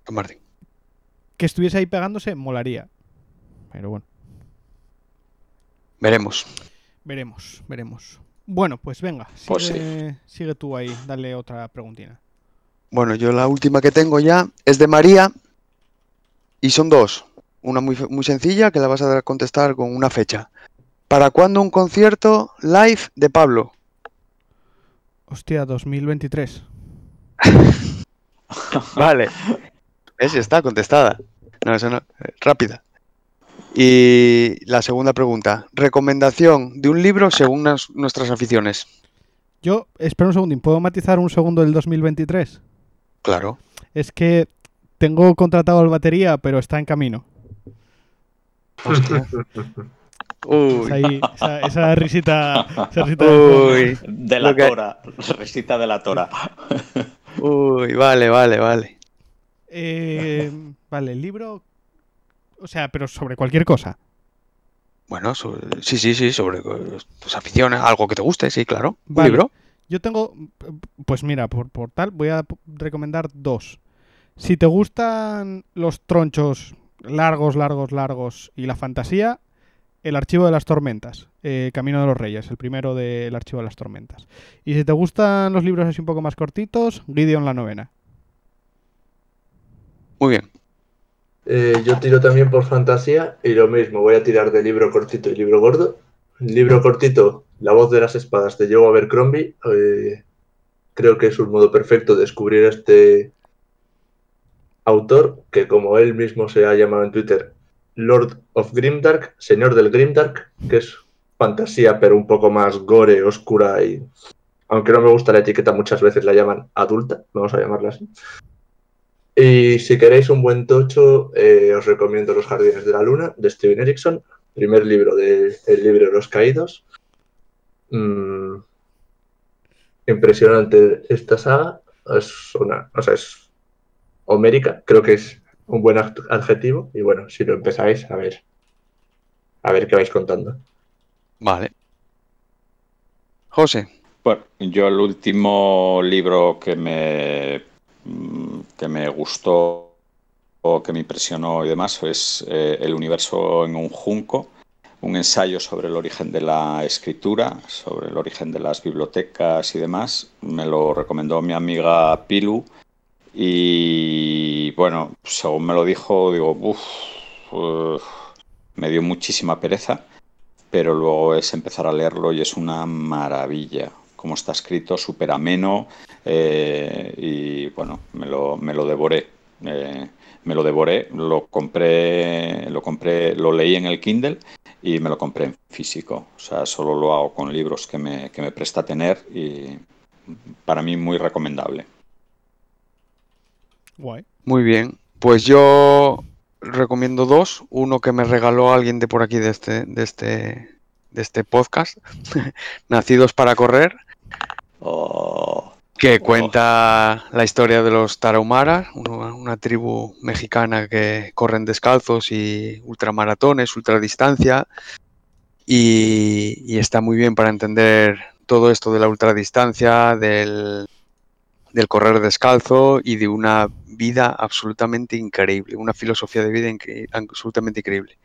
Aston Martin. Que estuviese ahí pegándose, molaría. Pero bueno, Veremos. veremos, veremos. Bueno, pues venga, sigue, Pues sí. sigue tú ahí, dale otra preguntina. Bueno, yo la última que tengo ya es de María y son dos. Una muy, muy sencilla que la vas a contestar con una fecha. ¿Para cuándo un concierto live de Pablo? Hostia, 2023. Vale. Esa está contestada. No, eso no. eh, Rápida. Y la segunda pregunta. Recomendación de un libro según nas- nuestras aficiones. Yo, espera un segundín, ¿puedo matizar un segundo el 2023? Claro. Es que tengo contratado al batería, pero está en camino. Uy. ahí, esa, esa risita, esa risita de fondo. Uy. De la tora, recita de la tora. Uy, vale, vale, vale. Eh, vale, el libro. O sea, pero sobre cualquier cosa. Bueno, sobre- sí, sí, sí, sobre tus aficiones, algo que te guste, sí, claro. Un libro. Yo tengo. Pues mira, por, por tal, voy a recomendar dos. Si te gustan los tronchos largos, largos, largos y la fantasía, El Archivo de las Tormentas, eh, Camino de los Reyes, el primero del Archivo de las Tormentas. Y si te gustan los libros así un poco más cortitos, Gideon la novena. Muy bien. Eh, yo tiro también por fantasía y lo mismo, voy a tirar de libro cortito y libro gordo. Libro cortito, La voz de las espadas de Joe Abercrombie. Eh, creo que es un modo perfecto de descubrir a este autor, que como él mismo se ha llamado en Twitter, Lord of Grimdark, Señor del Grimdark, que es fantasía pero un poco más gore, oscura y... Aunque no me gusta la etiqueta, muchas veces la llaman adulta, vamos a llamarla así. Y si queréis un buen tocho, eh, os recomiendo Los Jardines de la Luna, de Steven Erickson, primer libro del libro de los caídos. Mm, impresionante esta saga. Es una, o sea, es homérica, creo que es un buen adjetivo. Y bueno, si lo empezáis, a ver, a ver qué vais contando. Vale. José. Bueno, yo el último libro que me, que me gustó o que me impresionó y demás es eh, El universo en un junco, un ensayo sobre el origen de la escritura, sobre el origen de las bibliotecas y demás. Me lo recomendó mi amiga Pilu y bueno, según me lo dijo, digo, uff, me dio muchísima pereza pero luego es empezar a leerlo y es una maravilla. Como está escrito, súper ameno eh, y bueno, me lo, me lo devoré. Eh, me lo devoré, lo compré, lo compré, lo leí en el Kindle y me lo compré en físico. O sea, solo lo hago con libros que me, que me presta tener y para mí muy recomendable. Guay. Muy bien. Pues yo recomiendo dos. Uno que me regaló alguien de por aquí de este, de este, de este podcast. Nacidos para correr. Oh, Que cuenta la historia de los Tarahumaras, una, tribu mexicana que corren descalzos y ultramaratones, ultradistancia. Y, y está muy bien para entender todo esto de la ultradistancia, del, del correr descalzo y de una vida absolutamente increíble, una filosofía de vida absolutamente increíble.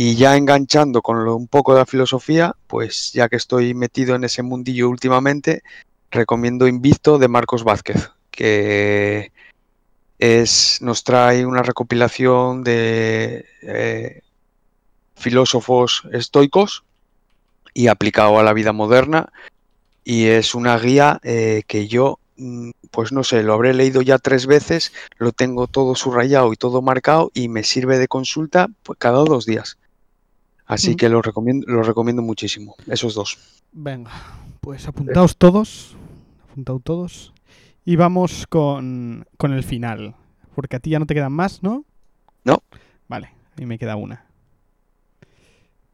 Y ya enganchando con un poco de la filosofía, pues ya que estoy metido en ese mundillo últimamente, recomiendo Invicto de Marcos Vázquez, que es, nos trae una recopilación de eh, filósofos estoicos y aplicado a la vida moderna. Y es una guía eh, que yo, mm, pues no sé, lo habré leído ya tres veces, lo tengo todo subrayado y todo marcado y me sirve de consulta pues, cada dos días. Así Mm. que lo recomiendo, lo recomiendo muchísimo, esos dos. Venga, pues apuntaos todos. Apuntaos todos. Y vamos con, con el final. Porque a ti ya no te quedan más, ¿no? No. Vale, a mí me queda una.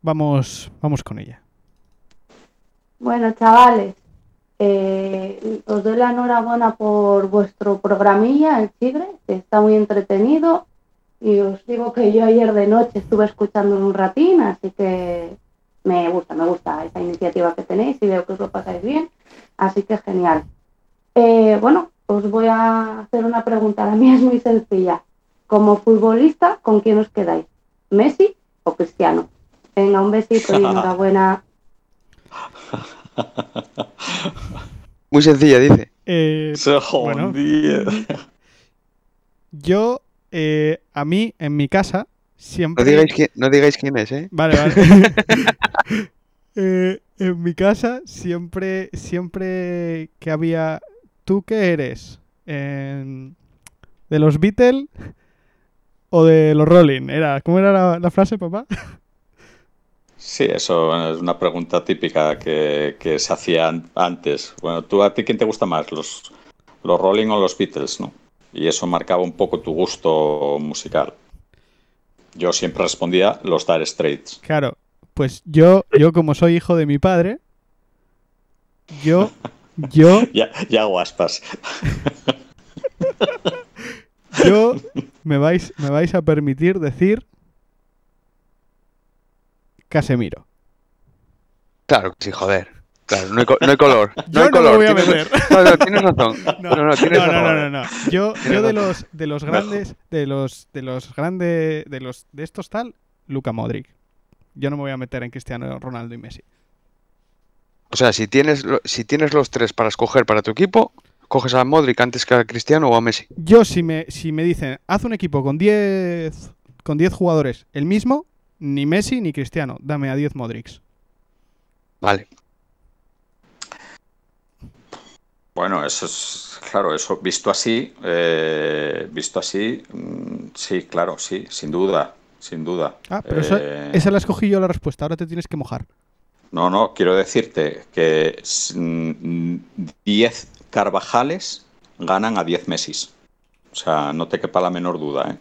Vamos, vamos con ella. Bueno, chavales, eh, os doy la enhorabuena por vuestro programilla, El Chigre, que está muy entretenido. Y os digo que yo ayer de noche estuve escuchando un ratín, así que me gusta, me gusta esa iniciativa que tenéis y veo que os lo pasáis bien. Así que genial. Eh, bueno, os voy a hacer una pregunta. La mía es muy sencilla. Como futbolista, ¿con quién os quedáis? ¿Messi o Cristiano? Venga, un besito y enhorabuena. Muy sencilla, dice. Eh, bueno, yo, eh, a mí, en mi casa, siempre... No digáis quién, no digáis quién es, ¿eh? Vale, vale. Eh, en mi casa siempre, siempre que había... ¿Tú qué eres? En- ¿De los Beatles o de los Rolling? Era, ¿Cómo era la, la frase, papá? Sí, eso es una pregunta típica que, que se hacía an- antes. Bueno, ¿tú a ti quién te gusta más, los, los Rolling o los Beatles, no? Y eso marcaba un poco tu gusto musical. Yo siempre respondía los Dire Straits. Claro, pues yo, yo como soy hijo de mi padre, yo, yo, Ya, ya hago aspas. yo me vais, me vais a permitir decir Casemiro. Claro que sí, joder. Claro, no hay, no hay color. No Yo hay no me color. voy a meter. No, no, tienes razón. No, No, no, tienes no, no, razón. no, no, no. Yo, yo de los de los grandes, de los de los grandes, de los de estos tal, Luca Modric. Yo no me voy a meter en Cristiano Ronaldo y Messi. O sea, si tienes, si tienes los tres para escoger para tu equipo, coges a Modric antes que a Cristiano o a Messi. Yo si me si me dicen, haz un equipo con 10 con 10 jugadores, el mismo, ni Messi ni Cristiano, dame a 10 Modrics. Vale. Bueno, eso es, claro, eso visto así, eh, visto así, mm, sí, claro, sí, sin duda, sin duda. Ah, pero eso- Eh, esa la escogí yo la respuesta, ahora te tienes que mojar. No, no, quiero decirte que s- mm, 10 Carvajales ganan a 10 Messis. O sea, no te quepa la menor duda, ¿eh?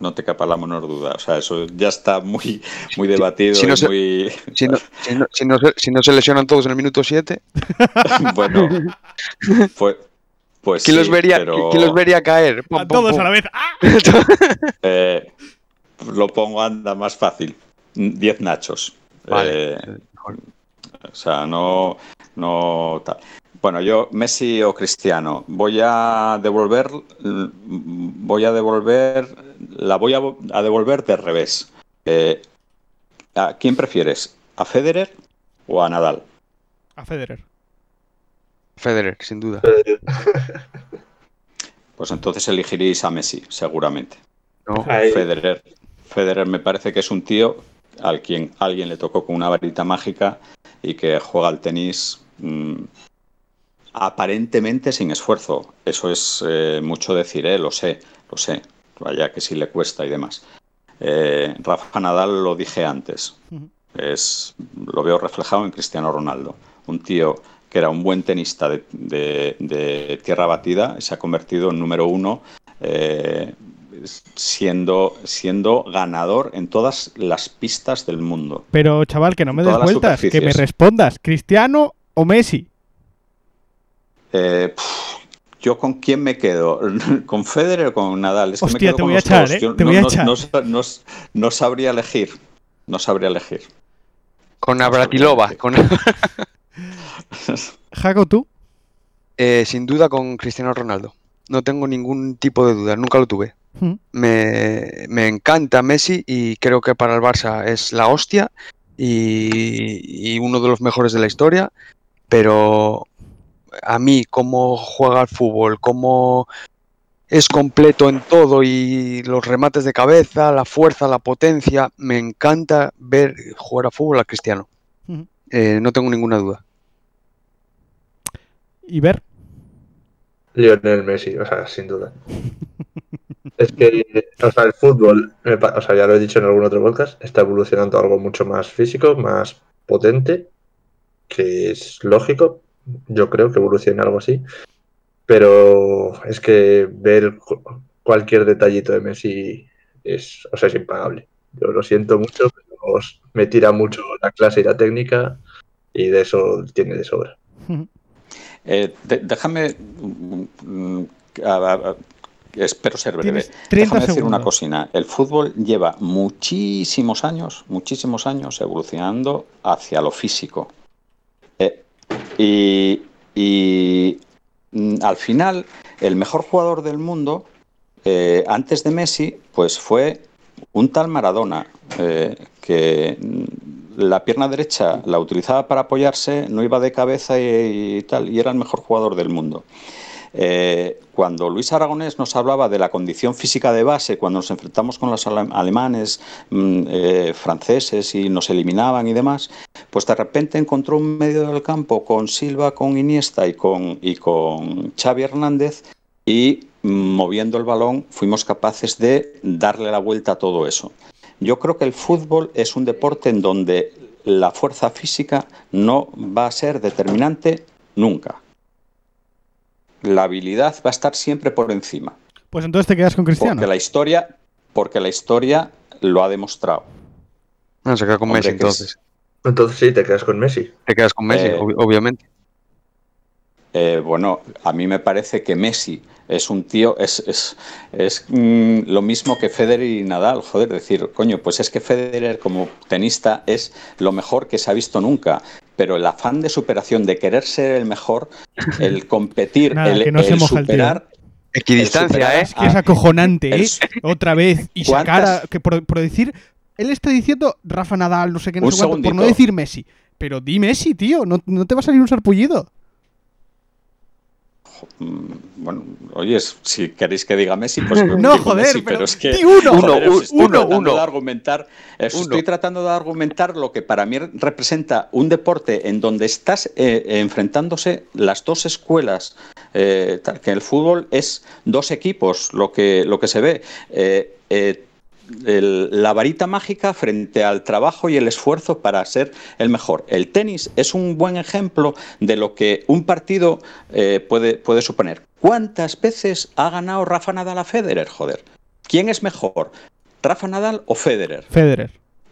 No te quepa la menor duda. O sea, eso ya está muy, muy debatido si no se- muy... Si no, si no- si no se, si no se lesionan todos en el minuto 7, bueno, pues, pues ¿quién, los vería, pero, quién los vería caer? Pum, A pum, todos pum. a la vez. ¡Ah! eh, lo pongo anda más fácil. 10 nachos. Vale. Eh, O sea, no, no tal. Bueno, yo, Messi o Cristiano, voy a devolver, voy a devolver, la voy a, a devolver de revés. Eh, ¿A quién prefieres? ¿A Federer o a Nadal? A Federer. Federer, sin duda. Pues entonces elegiréis a Messi, seguramente. No. Federer, Federer me parece que es un tío al quien alguien le tocó con una varita mágica y que juega al tenis mm, aparentemente sin esfuerzo. Eso es eh, mucho decir, ¿eh? lo sé, lo sé. Vaya que sí le cuesta y demás. Eh, Rafa Nadal lo dije antes. Es, lo veo reflejado en Cristiano Ronaldo. Un tío que era un buen tenista de, de- de tierra batida se ha convertido en número uno eh, siendo, siendo ganador en todas las pistas del mundo. Pero chaval, que no me des vueltas, que me respondas, ¿Cristiano o Messi? Eh, ¿Yo con quién me quedo? ¿Con Federer o con Nadal? Es que me Hostia, quedo te con voy a los echar, dos. ¿eh? Te no, voy a no- echar. no sabría elegir. No sabría elegir. Con Navratilova. Con... Jaco, tú. Eh, sin duda con Cristiano Ronaldo. No tengo ningún tipo de duda, nunca lo tuve. Mm. Me, me encanta Messi y creo que para el Barça es la hostia y, y uno de los mejores de la historia, pero a mí cómo juega al fútbol, cómo es completo en todo y los remates de cabeza, la fuerza, la potencia, me encanta ver jugar a fútbol a Cristiano. Eh, no tengo ninguna duda. Y ver. Lionel Messi, o sea, sin duda. Es que, o sea, el fútbol, o sea, ya lo he dicho en algún otro podcast, está evolucionando a algo mucho más físico, más potente, que es lógico. Yo creo que evoluciona algo así. Pero es que ver cu- cualquier detallito de Messi es, o sea, es impagable. Yo lo siento mucho, pero os- me tira mucho la clase y la técnica, y de eso tiene de sobra. Eh, de- déjame. mm, mm, a- a- a- espero ser breve. Tienes 30 Déjame decir una cocina. El fútbol lleva muchísimos años, muchísimos años evolucionando hacia lo físico. Y y, mm, al final, el mejor jugador del mundo, eh, antes de Messi, pues fue un tal Maradona, eh, que mm, la pierna derecha la utilizaba para apoyarse, no iba de cabeza y tal, y era el mejor jugador del mundo. Eh, cuando Luis Aragonés nos hablaba de la condición física de base, cuando nos enfrentamos con los ale- alemanes, mm, eh, franceses y nos eliminaban y demás, pues de repente encontró un medio del campo con Silva, con Iniesta y con, y con Xavi Hernández y mm, moviendo el balón fuimos capaces de darle la vuelta a todo eso. Yo creo que el fútbol es un deporte en donde la fuerza física no va a ser determinante nunca. La habilidad va a estar siempre por encima, Pues entonces te quedas con Cristiano. porque la historia, porque la historia lo ha demostrado. No, se queda con Hombre, Messi es- entonces. Entonces sí, te quedas con Messi. Te quedas con Messi, Eh, ob- obviamente. Eh, bueno, a mí me parece que Messi es un tío, es, es, es, mm, lo mismo que Federer y Nadal, joder, decir, coño, pues es que Federer como tenista es lo mejor que se ha visto nunca, pero el afán de superación, de querer ser el mejor, el competir, Nada, el, que no se el superar... Equidistancia, ¿eh? Es que es acojonante, ¿eh? Otra vez. Y sacar a- ¿Cuántas- que por, por decir. Él está diciendo Rafa Nadal, no sé qué, no sé cuánto, por no decir Messi. Pero di Messi, tío. No, no te va a salir un sarpullido. Mm, Bueno, oye, si queréis que diga Messi, pues No, digo joder, Messi, pero es que di uno. joder, Uno, os estoy uno, uno. de argumentar, Uno. estoy tratando de argumentar lo que para mí representa un deporte en donde estás eh, enfrentándose las dos escuelas, eh, que el fútbol es dos equipos, lo que lo que se ve. Eh, eh, la varita mágica frente al trabajo y el esfuerzo para ser el mejor. El tenis es un buen ejemplo de lo que un partido eh, puede, puede suponer. ¿Cuántas veces ha ganado Rafa Nadal a Federer? Joder. ¿Quién es mejor? ¿Rafa Nadal o Federer? Federer.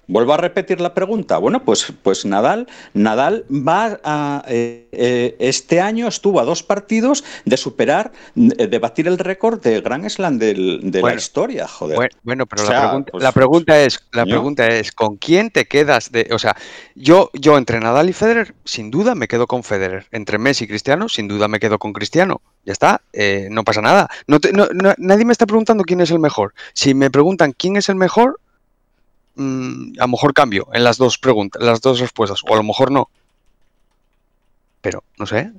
Vuelvo a repetir la pregunta. Bueno, pues, pues Nadal, Nadal va a eh, eh, este año estuvo a dos partidos de superar, de batir el récord del Grand Slam del- de la historia, joder. Bueno, bueno, pero O la, pregunta, pues, la pregunta es, la pregunta es, ¿con quién te quedas de, o sea, yo, yo entre Nadal y Federer, sin duda me quedo con Federer. Entre Messi y Cristiano, sin duda me quedo con Cristiano. Ya está, eh, no pasa nada. No te- no- no- nadie me está preguntando quién es el mejor. Si me preguntan quién es el mejor, mm, a lo mejor cambio en las dos preguntas, las dos respuestas, o a lo mejor no. Pero, no sé.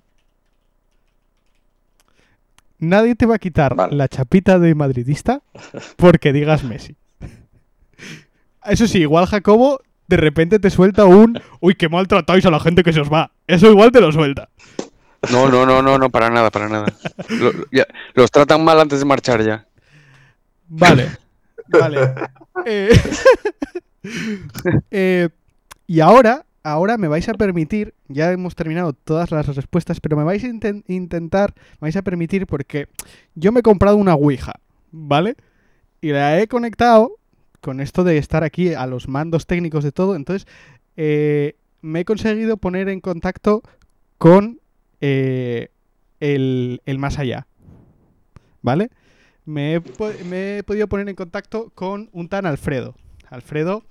Nadie te va a quitar Vale. la chapita de madridista porque digas Messi. Eso sí, igual Jacobo de repente te suelta un uy, qué maltratáis a la gente que se os va. Eso igual te lo suelta. No, no, no, no, no, para nada, para nada. Lo- ya- los tratan mal antes de marchar ya. Vale. Vale. Eh, eh, y ahora, ahora me vais a permitir, ya hemos terminado todas las respuestas, pero me vais a inten- intentar, me vais a permitir porque yo me he comprado una Ouija, ¿vale? Y la he conectado con esto de estar aquí a los mandos técnicos de todo, entonces eh, me he conseguido poner en contacto con eh, el, el más allá, ¿vale? Me he, po- me he podido poner en contacto con un tan Alfredo. Alfredo,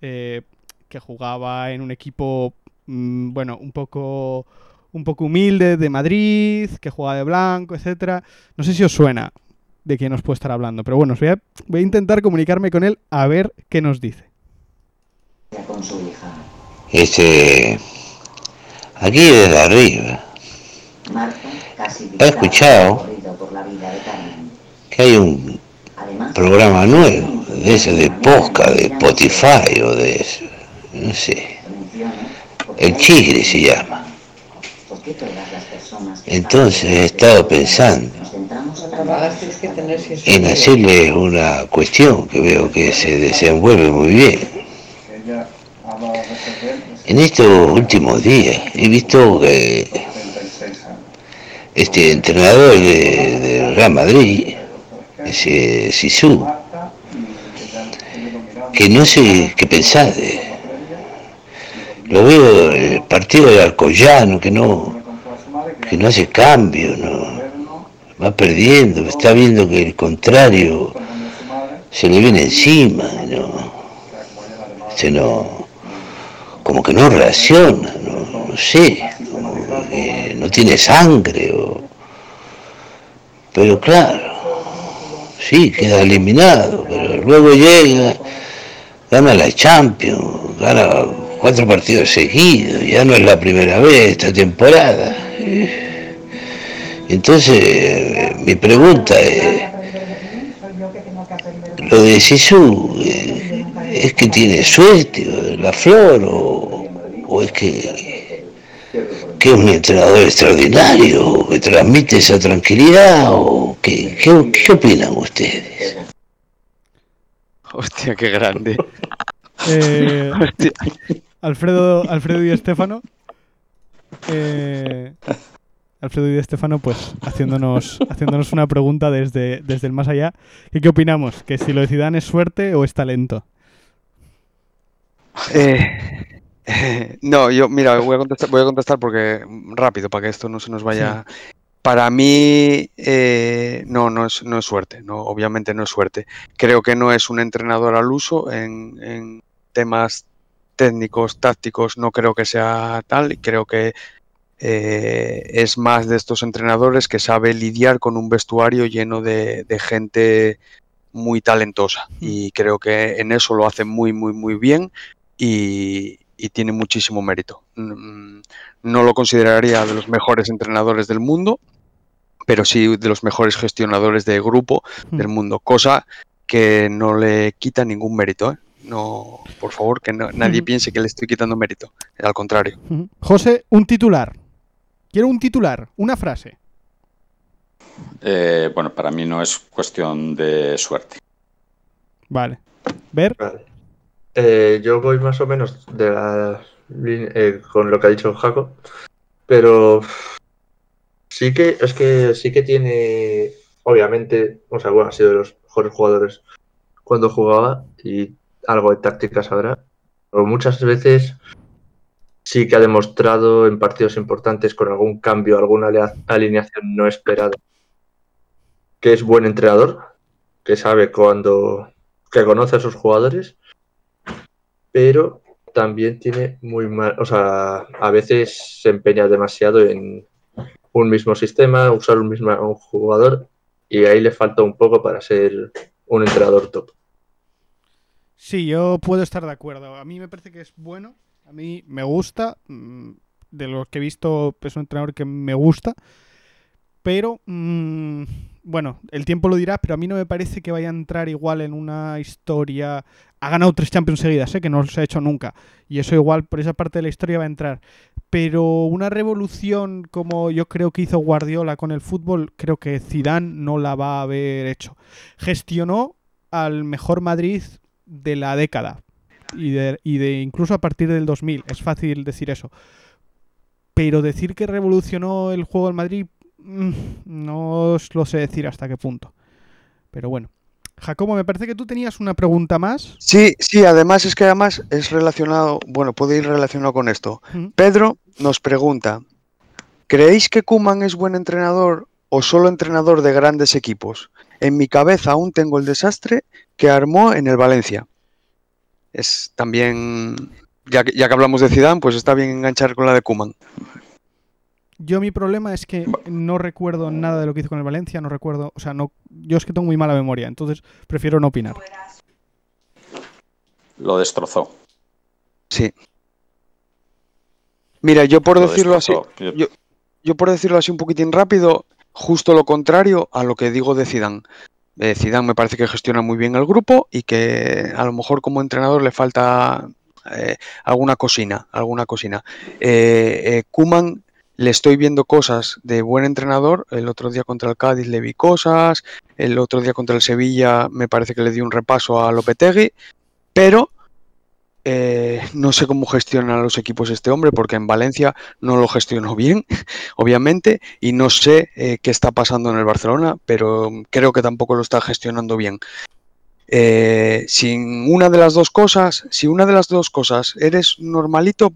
eh, que jugaba en un equipo, mm, bueno, un poco, un poco humilde de Madrid, que jugaba de blanco, etcétera. No sé si os suena de quién os puedo estar hablando, pero bueno, os voy a, voy a intentar comunicarme con él a ver qué nos dice. Este, aquí desde arriba, he escuchado que hay un programa nuevo, de ese de podcast, de Spotify o de eso, no sé, el Chigre se llama. Entonces he estado pensando en hacerle una cuestión que veo que se desenvuelve muy bien. En estos últimos días he visto que este entrenador de- del Real Madrid, Sisu, que no sé qué pensar de... Lo veo el partido de Alcoyano, que no, que no hace cambio, no va perdiendo, está viendo que el contrario se le viene encima, no, se no, como que no reacciona, no, sé, no tiene sangre, o, pero claro, sí, queda eliminado, pero luego llega, gana la Champions, gana cuatro partidos seguidos, ya no es la primera vez esta temporada. Entonces, mi pregunta es, lo de Sisu, ¿es que tiene suerte la flor o, o es que, que es un entrenador extraordinario, que transmite esa tranquilidad o qué, qué, qué opinan ustedes? Hostia, qué grande. Eh, Hostia. Alfredo, Alfredo y Estefano. Eh, Alfredo y Estefano, pues haciéndonos, haciéndonos una pregunta desde, desde el más allá. ¿Qué, ¿Qué opinamos? ¿Que si lo de Zidane es suerte o es talento? Eh, eh, no, yo, mira, voy a contestar, voy a contestar porque mm, rápido, para que esto no se nos vaya. Para mí, eh, no, no es, no es suerte, no, obviamente no es suerte. Creo que no es un entrenador al uso en, en temas técnicos, tácticos, no creo que sea tal, y creo que eh, es más de estos entrenadores que sabe lidiar con un vestuario lleno de, de gente muy talentosa. Y creo que en eso lo hace muy, muy, muy bien. Y, y tiene muchísimo mérito. Mm, No lo consideraría de los mejores entrenadores del mundo, pero sí de los mejores gestionadores de grupo del mundo, cosa que no le quita ningún mérito. ¿eh? No, por favor, que no- nadie Ujú. piense que le estoy quitando mérito, al contrario. Ujú. José, un titular. Quiero un titular, una frase. Eh, bueno, para mí no es cuestión de suerte. Vale. Ver. Eh, yo voy más o menos de la eh, con lo que ha dicho Jaco, pero sí que es que sí que tiene, obviamente, o sea, bueno, ha sido de los mejores jugadores cuando jugaba y algo de táctica sabrá, pero muchas veces sí que ha demostrado en partidos importantes con algún cambio, alguna alineación no esperada, que es buen entrenador, que sabe cuando, que conoce a sus jugadores pero también tiene muy mal, o sea, a veces se empeña demasiado en un mismo sistema, usar un mismo jugador y ahí le falta un poco para ser un entrenador top. Sí, yo puedo estar de acuerdo. A mí me parece que es bueno. A mí me gusta. mm, De los que he visto, es un entrenador que me gusta. Pero, mm, bueno, el tiempo lo dirá, pero a mí no me parece que vaya a entrar igual en una historia. Ha ganado tres Champions seguidas, ¿eh? que no se ha hecho nunca. Y eso igual por esa parte de la historia va a entrar. Pero una revolución como yo creo que hizo Guardiola con el fútbol, creo que Zidane no la va a haber hecho. Gestionó al mejor Madrid de la década y de, y de incluso a partir del 2000. Es fácil decir eso. Pero decir que revolucionó el juego del Madrid, no os lo sé decir hasta qué punto. Pero bueno. Jacobo, me parece que tú tenías una pregunta más. Sí, sí, además es que además es relacionado, bueno, puede ir relacionado con esto. Pedro nos pregunta, ¿creéis que Kuman es buen entrenador o solo entrenador de grandes equipos? En mi cabeza aún tengo el desastre que armó en el Valencia. Es también, ya que, ya que hablamos de Zidane, pues está bien enganchar con la de Kuman. Yo mi problema es que no recuerdo nada de lo que hizo con el Valencia, no recuerdo, o sea, no, yo es que tengo muy mala memoria, entonces prefiero no opinar. Lo destrozó. Sí. Mira, yo por Lo decirlo así, yo, yo por decirlo así un poquitín rápido, justo lo contrario a lo que digo de Zidane. Eh, Zidane me parece que gestiona muy bien el grupo y que a lo mejor como entrenador le falta eh, alguna cosina, alguna cosina. Eh, eh, Koeman le estoy viendo cosas de buen entrenador. El otro día contra el Cádiz le vi cosas. El otro día contra el Sevilla me parece que le dio un repaso a Lopetegui. Pero eh, no sé cómo gestiona los equipos este hombre, porque en Valencia no lo gestionó bien, obviamente, y no sé eh, qué está pasando en el Barcelona, pero creo que tampoco lo está gestionando bien. Eh, sin una de las dos cosas, si una de las dos cosas eres normalito,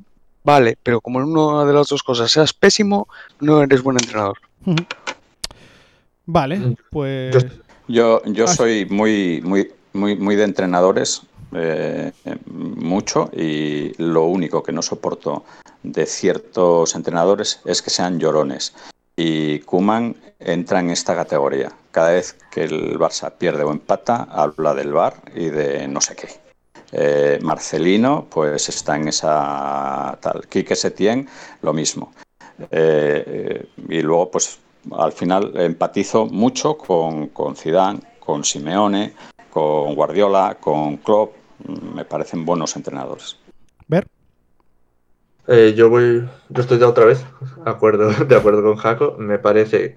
vale, pero como en una de las dos cosas seas pésimo, no eres buen entrenador. Vale, pues... Yo, yo Ah, soy muy, muy, muy, muy de entrenadores, eh, eh, mucho, y lo único que no soporto de ciertos entrenadores es que sean llorones. Y Kuman entra en esta categoría. Cada vez que el Barça pierde o empata, habla del VAR y de no sé qué. Eh, Marcelino, pues está en esa tal. Quique Setién, lo mismo. Eh, y luego, pues al final empatizo mucho con, con Zidane, con Simeone, con Guardiola, con Klopp. Me parecen buenos entrenadores. Ver. Eh, yo voy, yo estoy de otra vez, de acuerdo, de acuerdo con Jaco. Me parece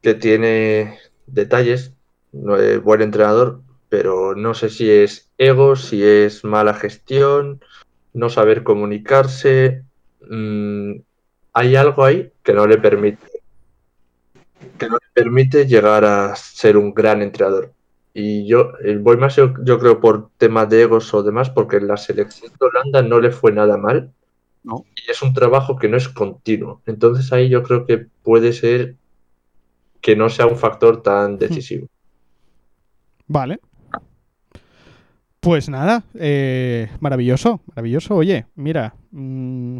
que tiene detalles, no es buen entrenador, pero no sé si es ego, si es mala gestión, no saber comunicarse. Mm, hay algo ahí que no le permite, que no le permite llegar a ser un gran entrenador. Y yo eh, voy más, yo, yo creo, por temas de egos o demás, porque en la selección de Holanda no le fue nada mal. No. Y es un trabajo que no es continuo. Entonces ahí yo creo que puede ser que no sea un factor tan decisivo. Vale. Pues nada, eh, maravilloso, maravilloso. Oye, mira, mm,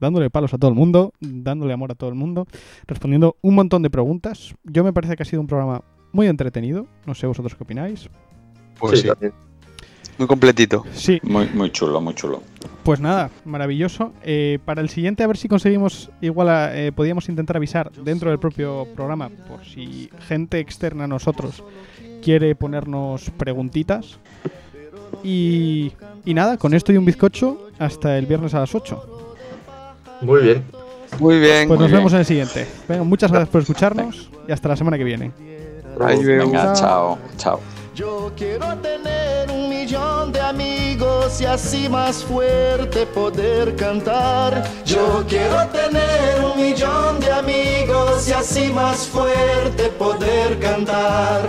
dándole palos a todo el mundo, dándole amor a todo el mundo, respondiendo un montón de preguntas. Yo me parece que ha sido un programa muy entretenido. No sé vosotros qué opináis. Pues sí. Muy completito. Sí. Muy, muy chulo, muy chulo. Pues nada, maravilloso. Eh, para el siguiente, a ver si conseguimos, igual, a- eh, podíamos intentar avisar dentro del propio programa, por si gente externa a nosotros quiere ponernos preguntitas. Y, y nada, con esto y un bizcocho, hasta el viernes a las 8. Muy bien. Muy bien. Pues muy nos bien. vemos en el siguiente. Venga, muchas gracias por escucharnos y hasta la semana que viene. Veo. Venga, chao, chao. Yo quiero tener un millón de amigos y así más fuerte poder cantar. Yo quiero tener un millón de amigos y así más fuerte poder cantar.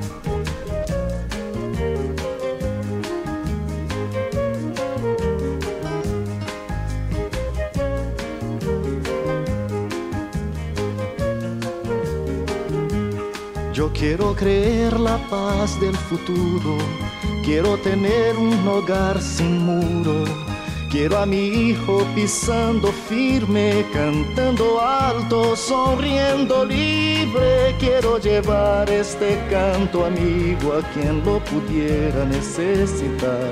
Yo quiero creer la paz del futuro, quiero tener un hogar sin muro. Quiero a mi hijo pisando firme, cantando alto, sonriendo libre. Quiero llevar este canto amigo a quien lo pudiera necesitar.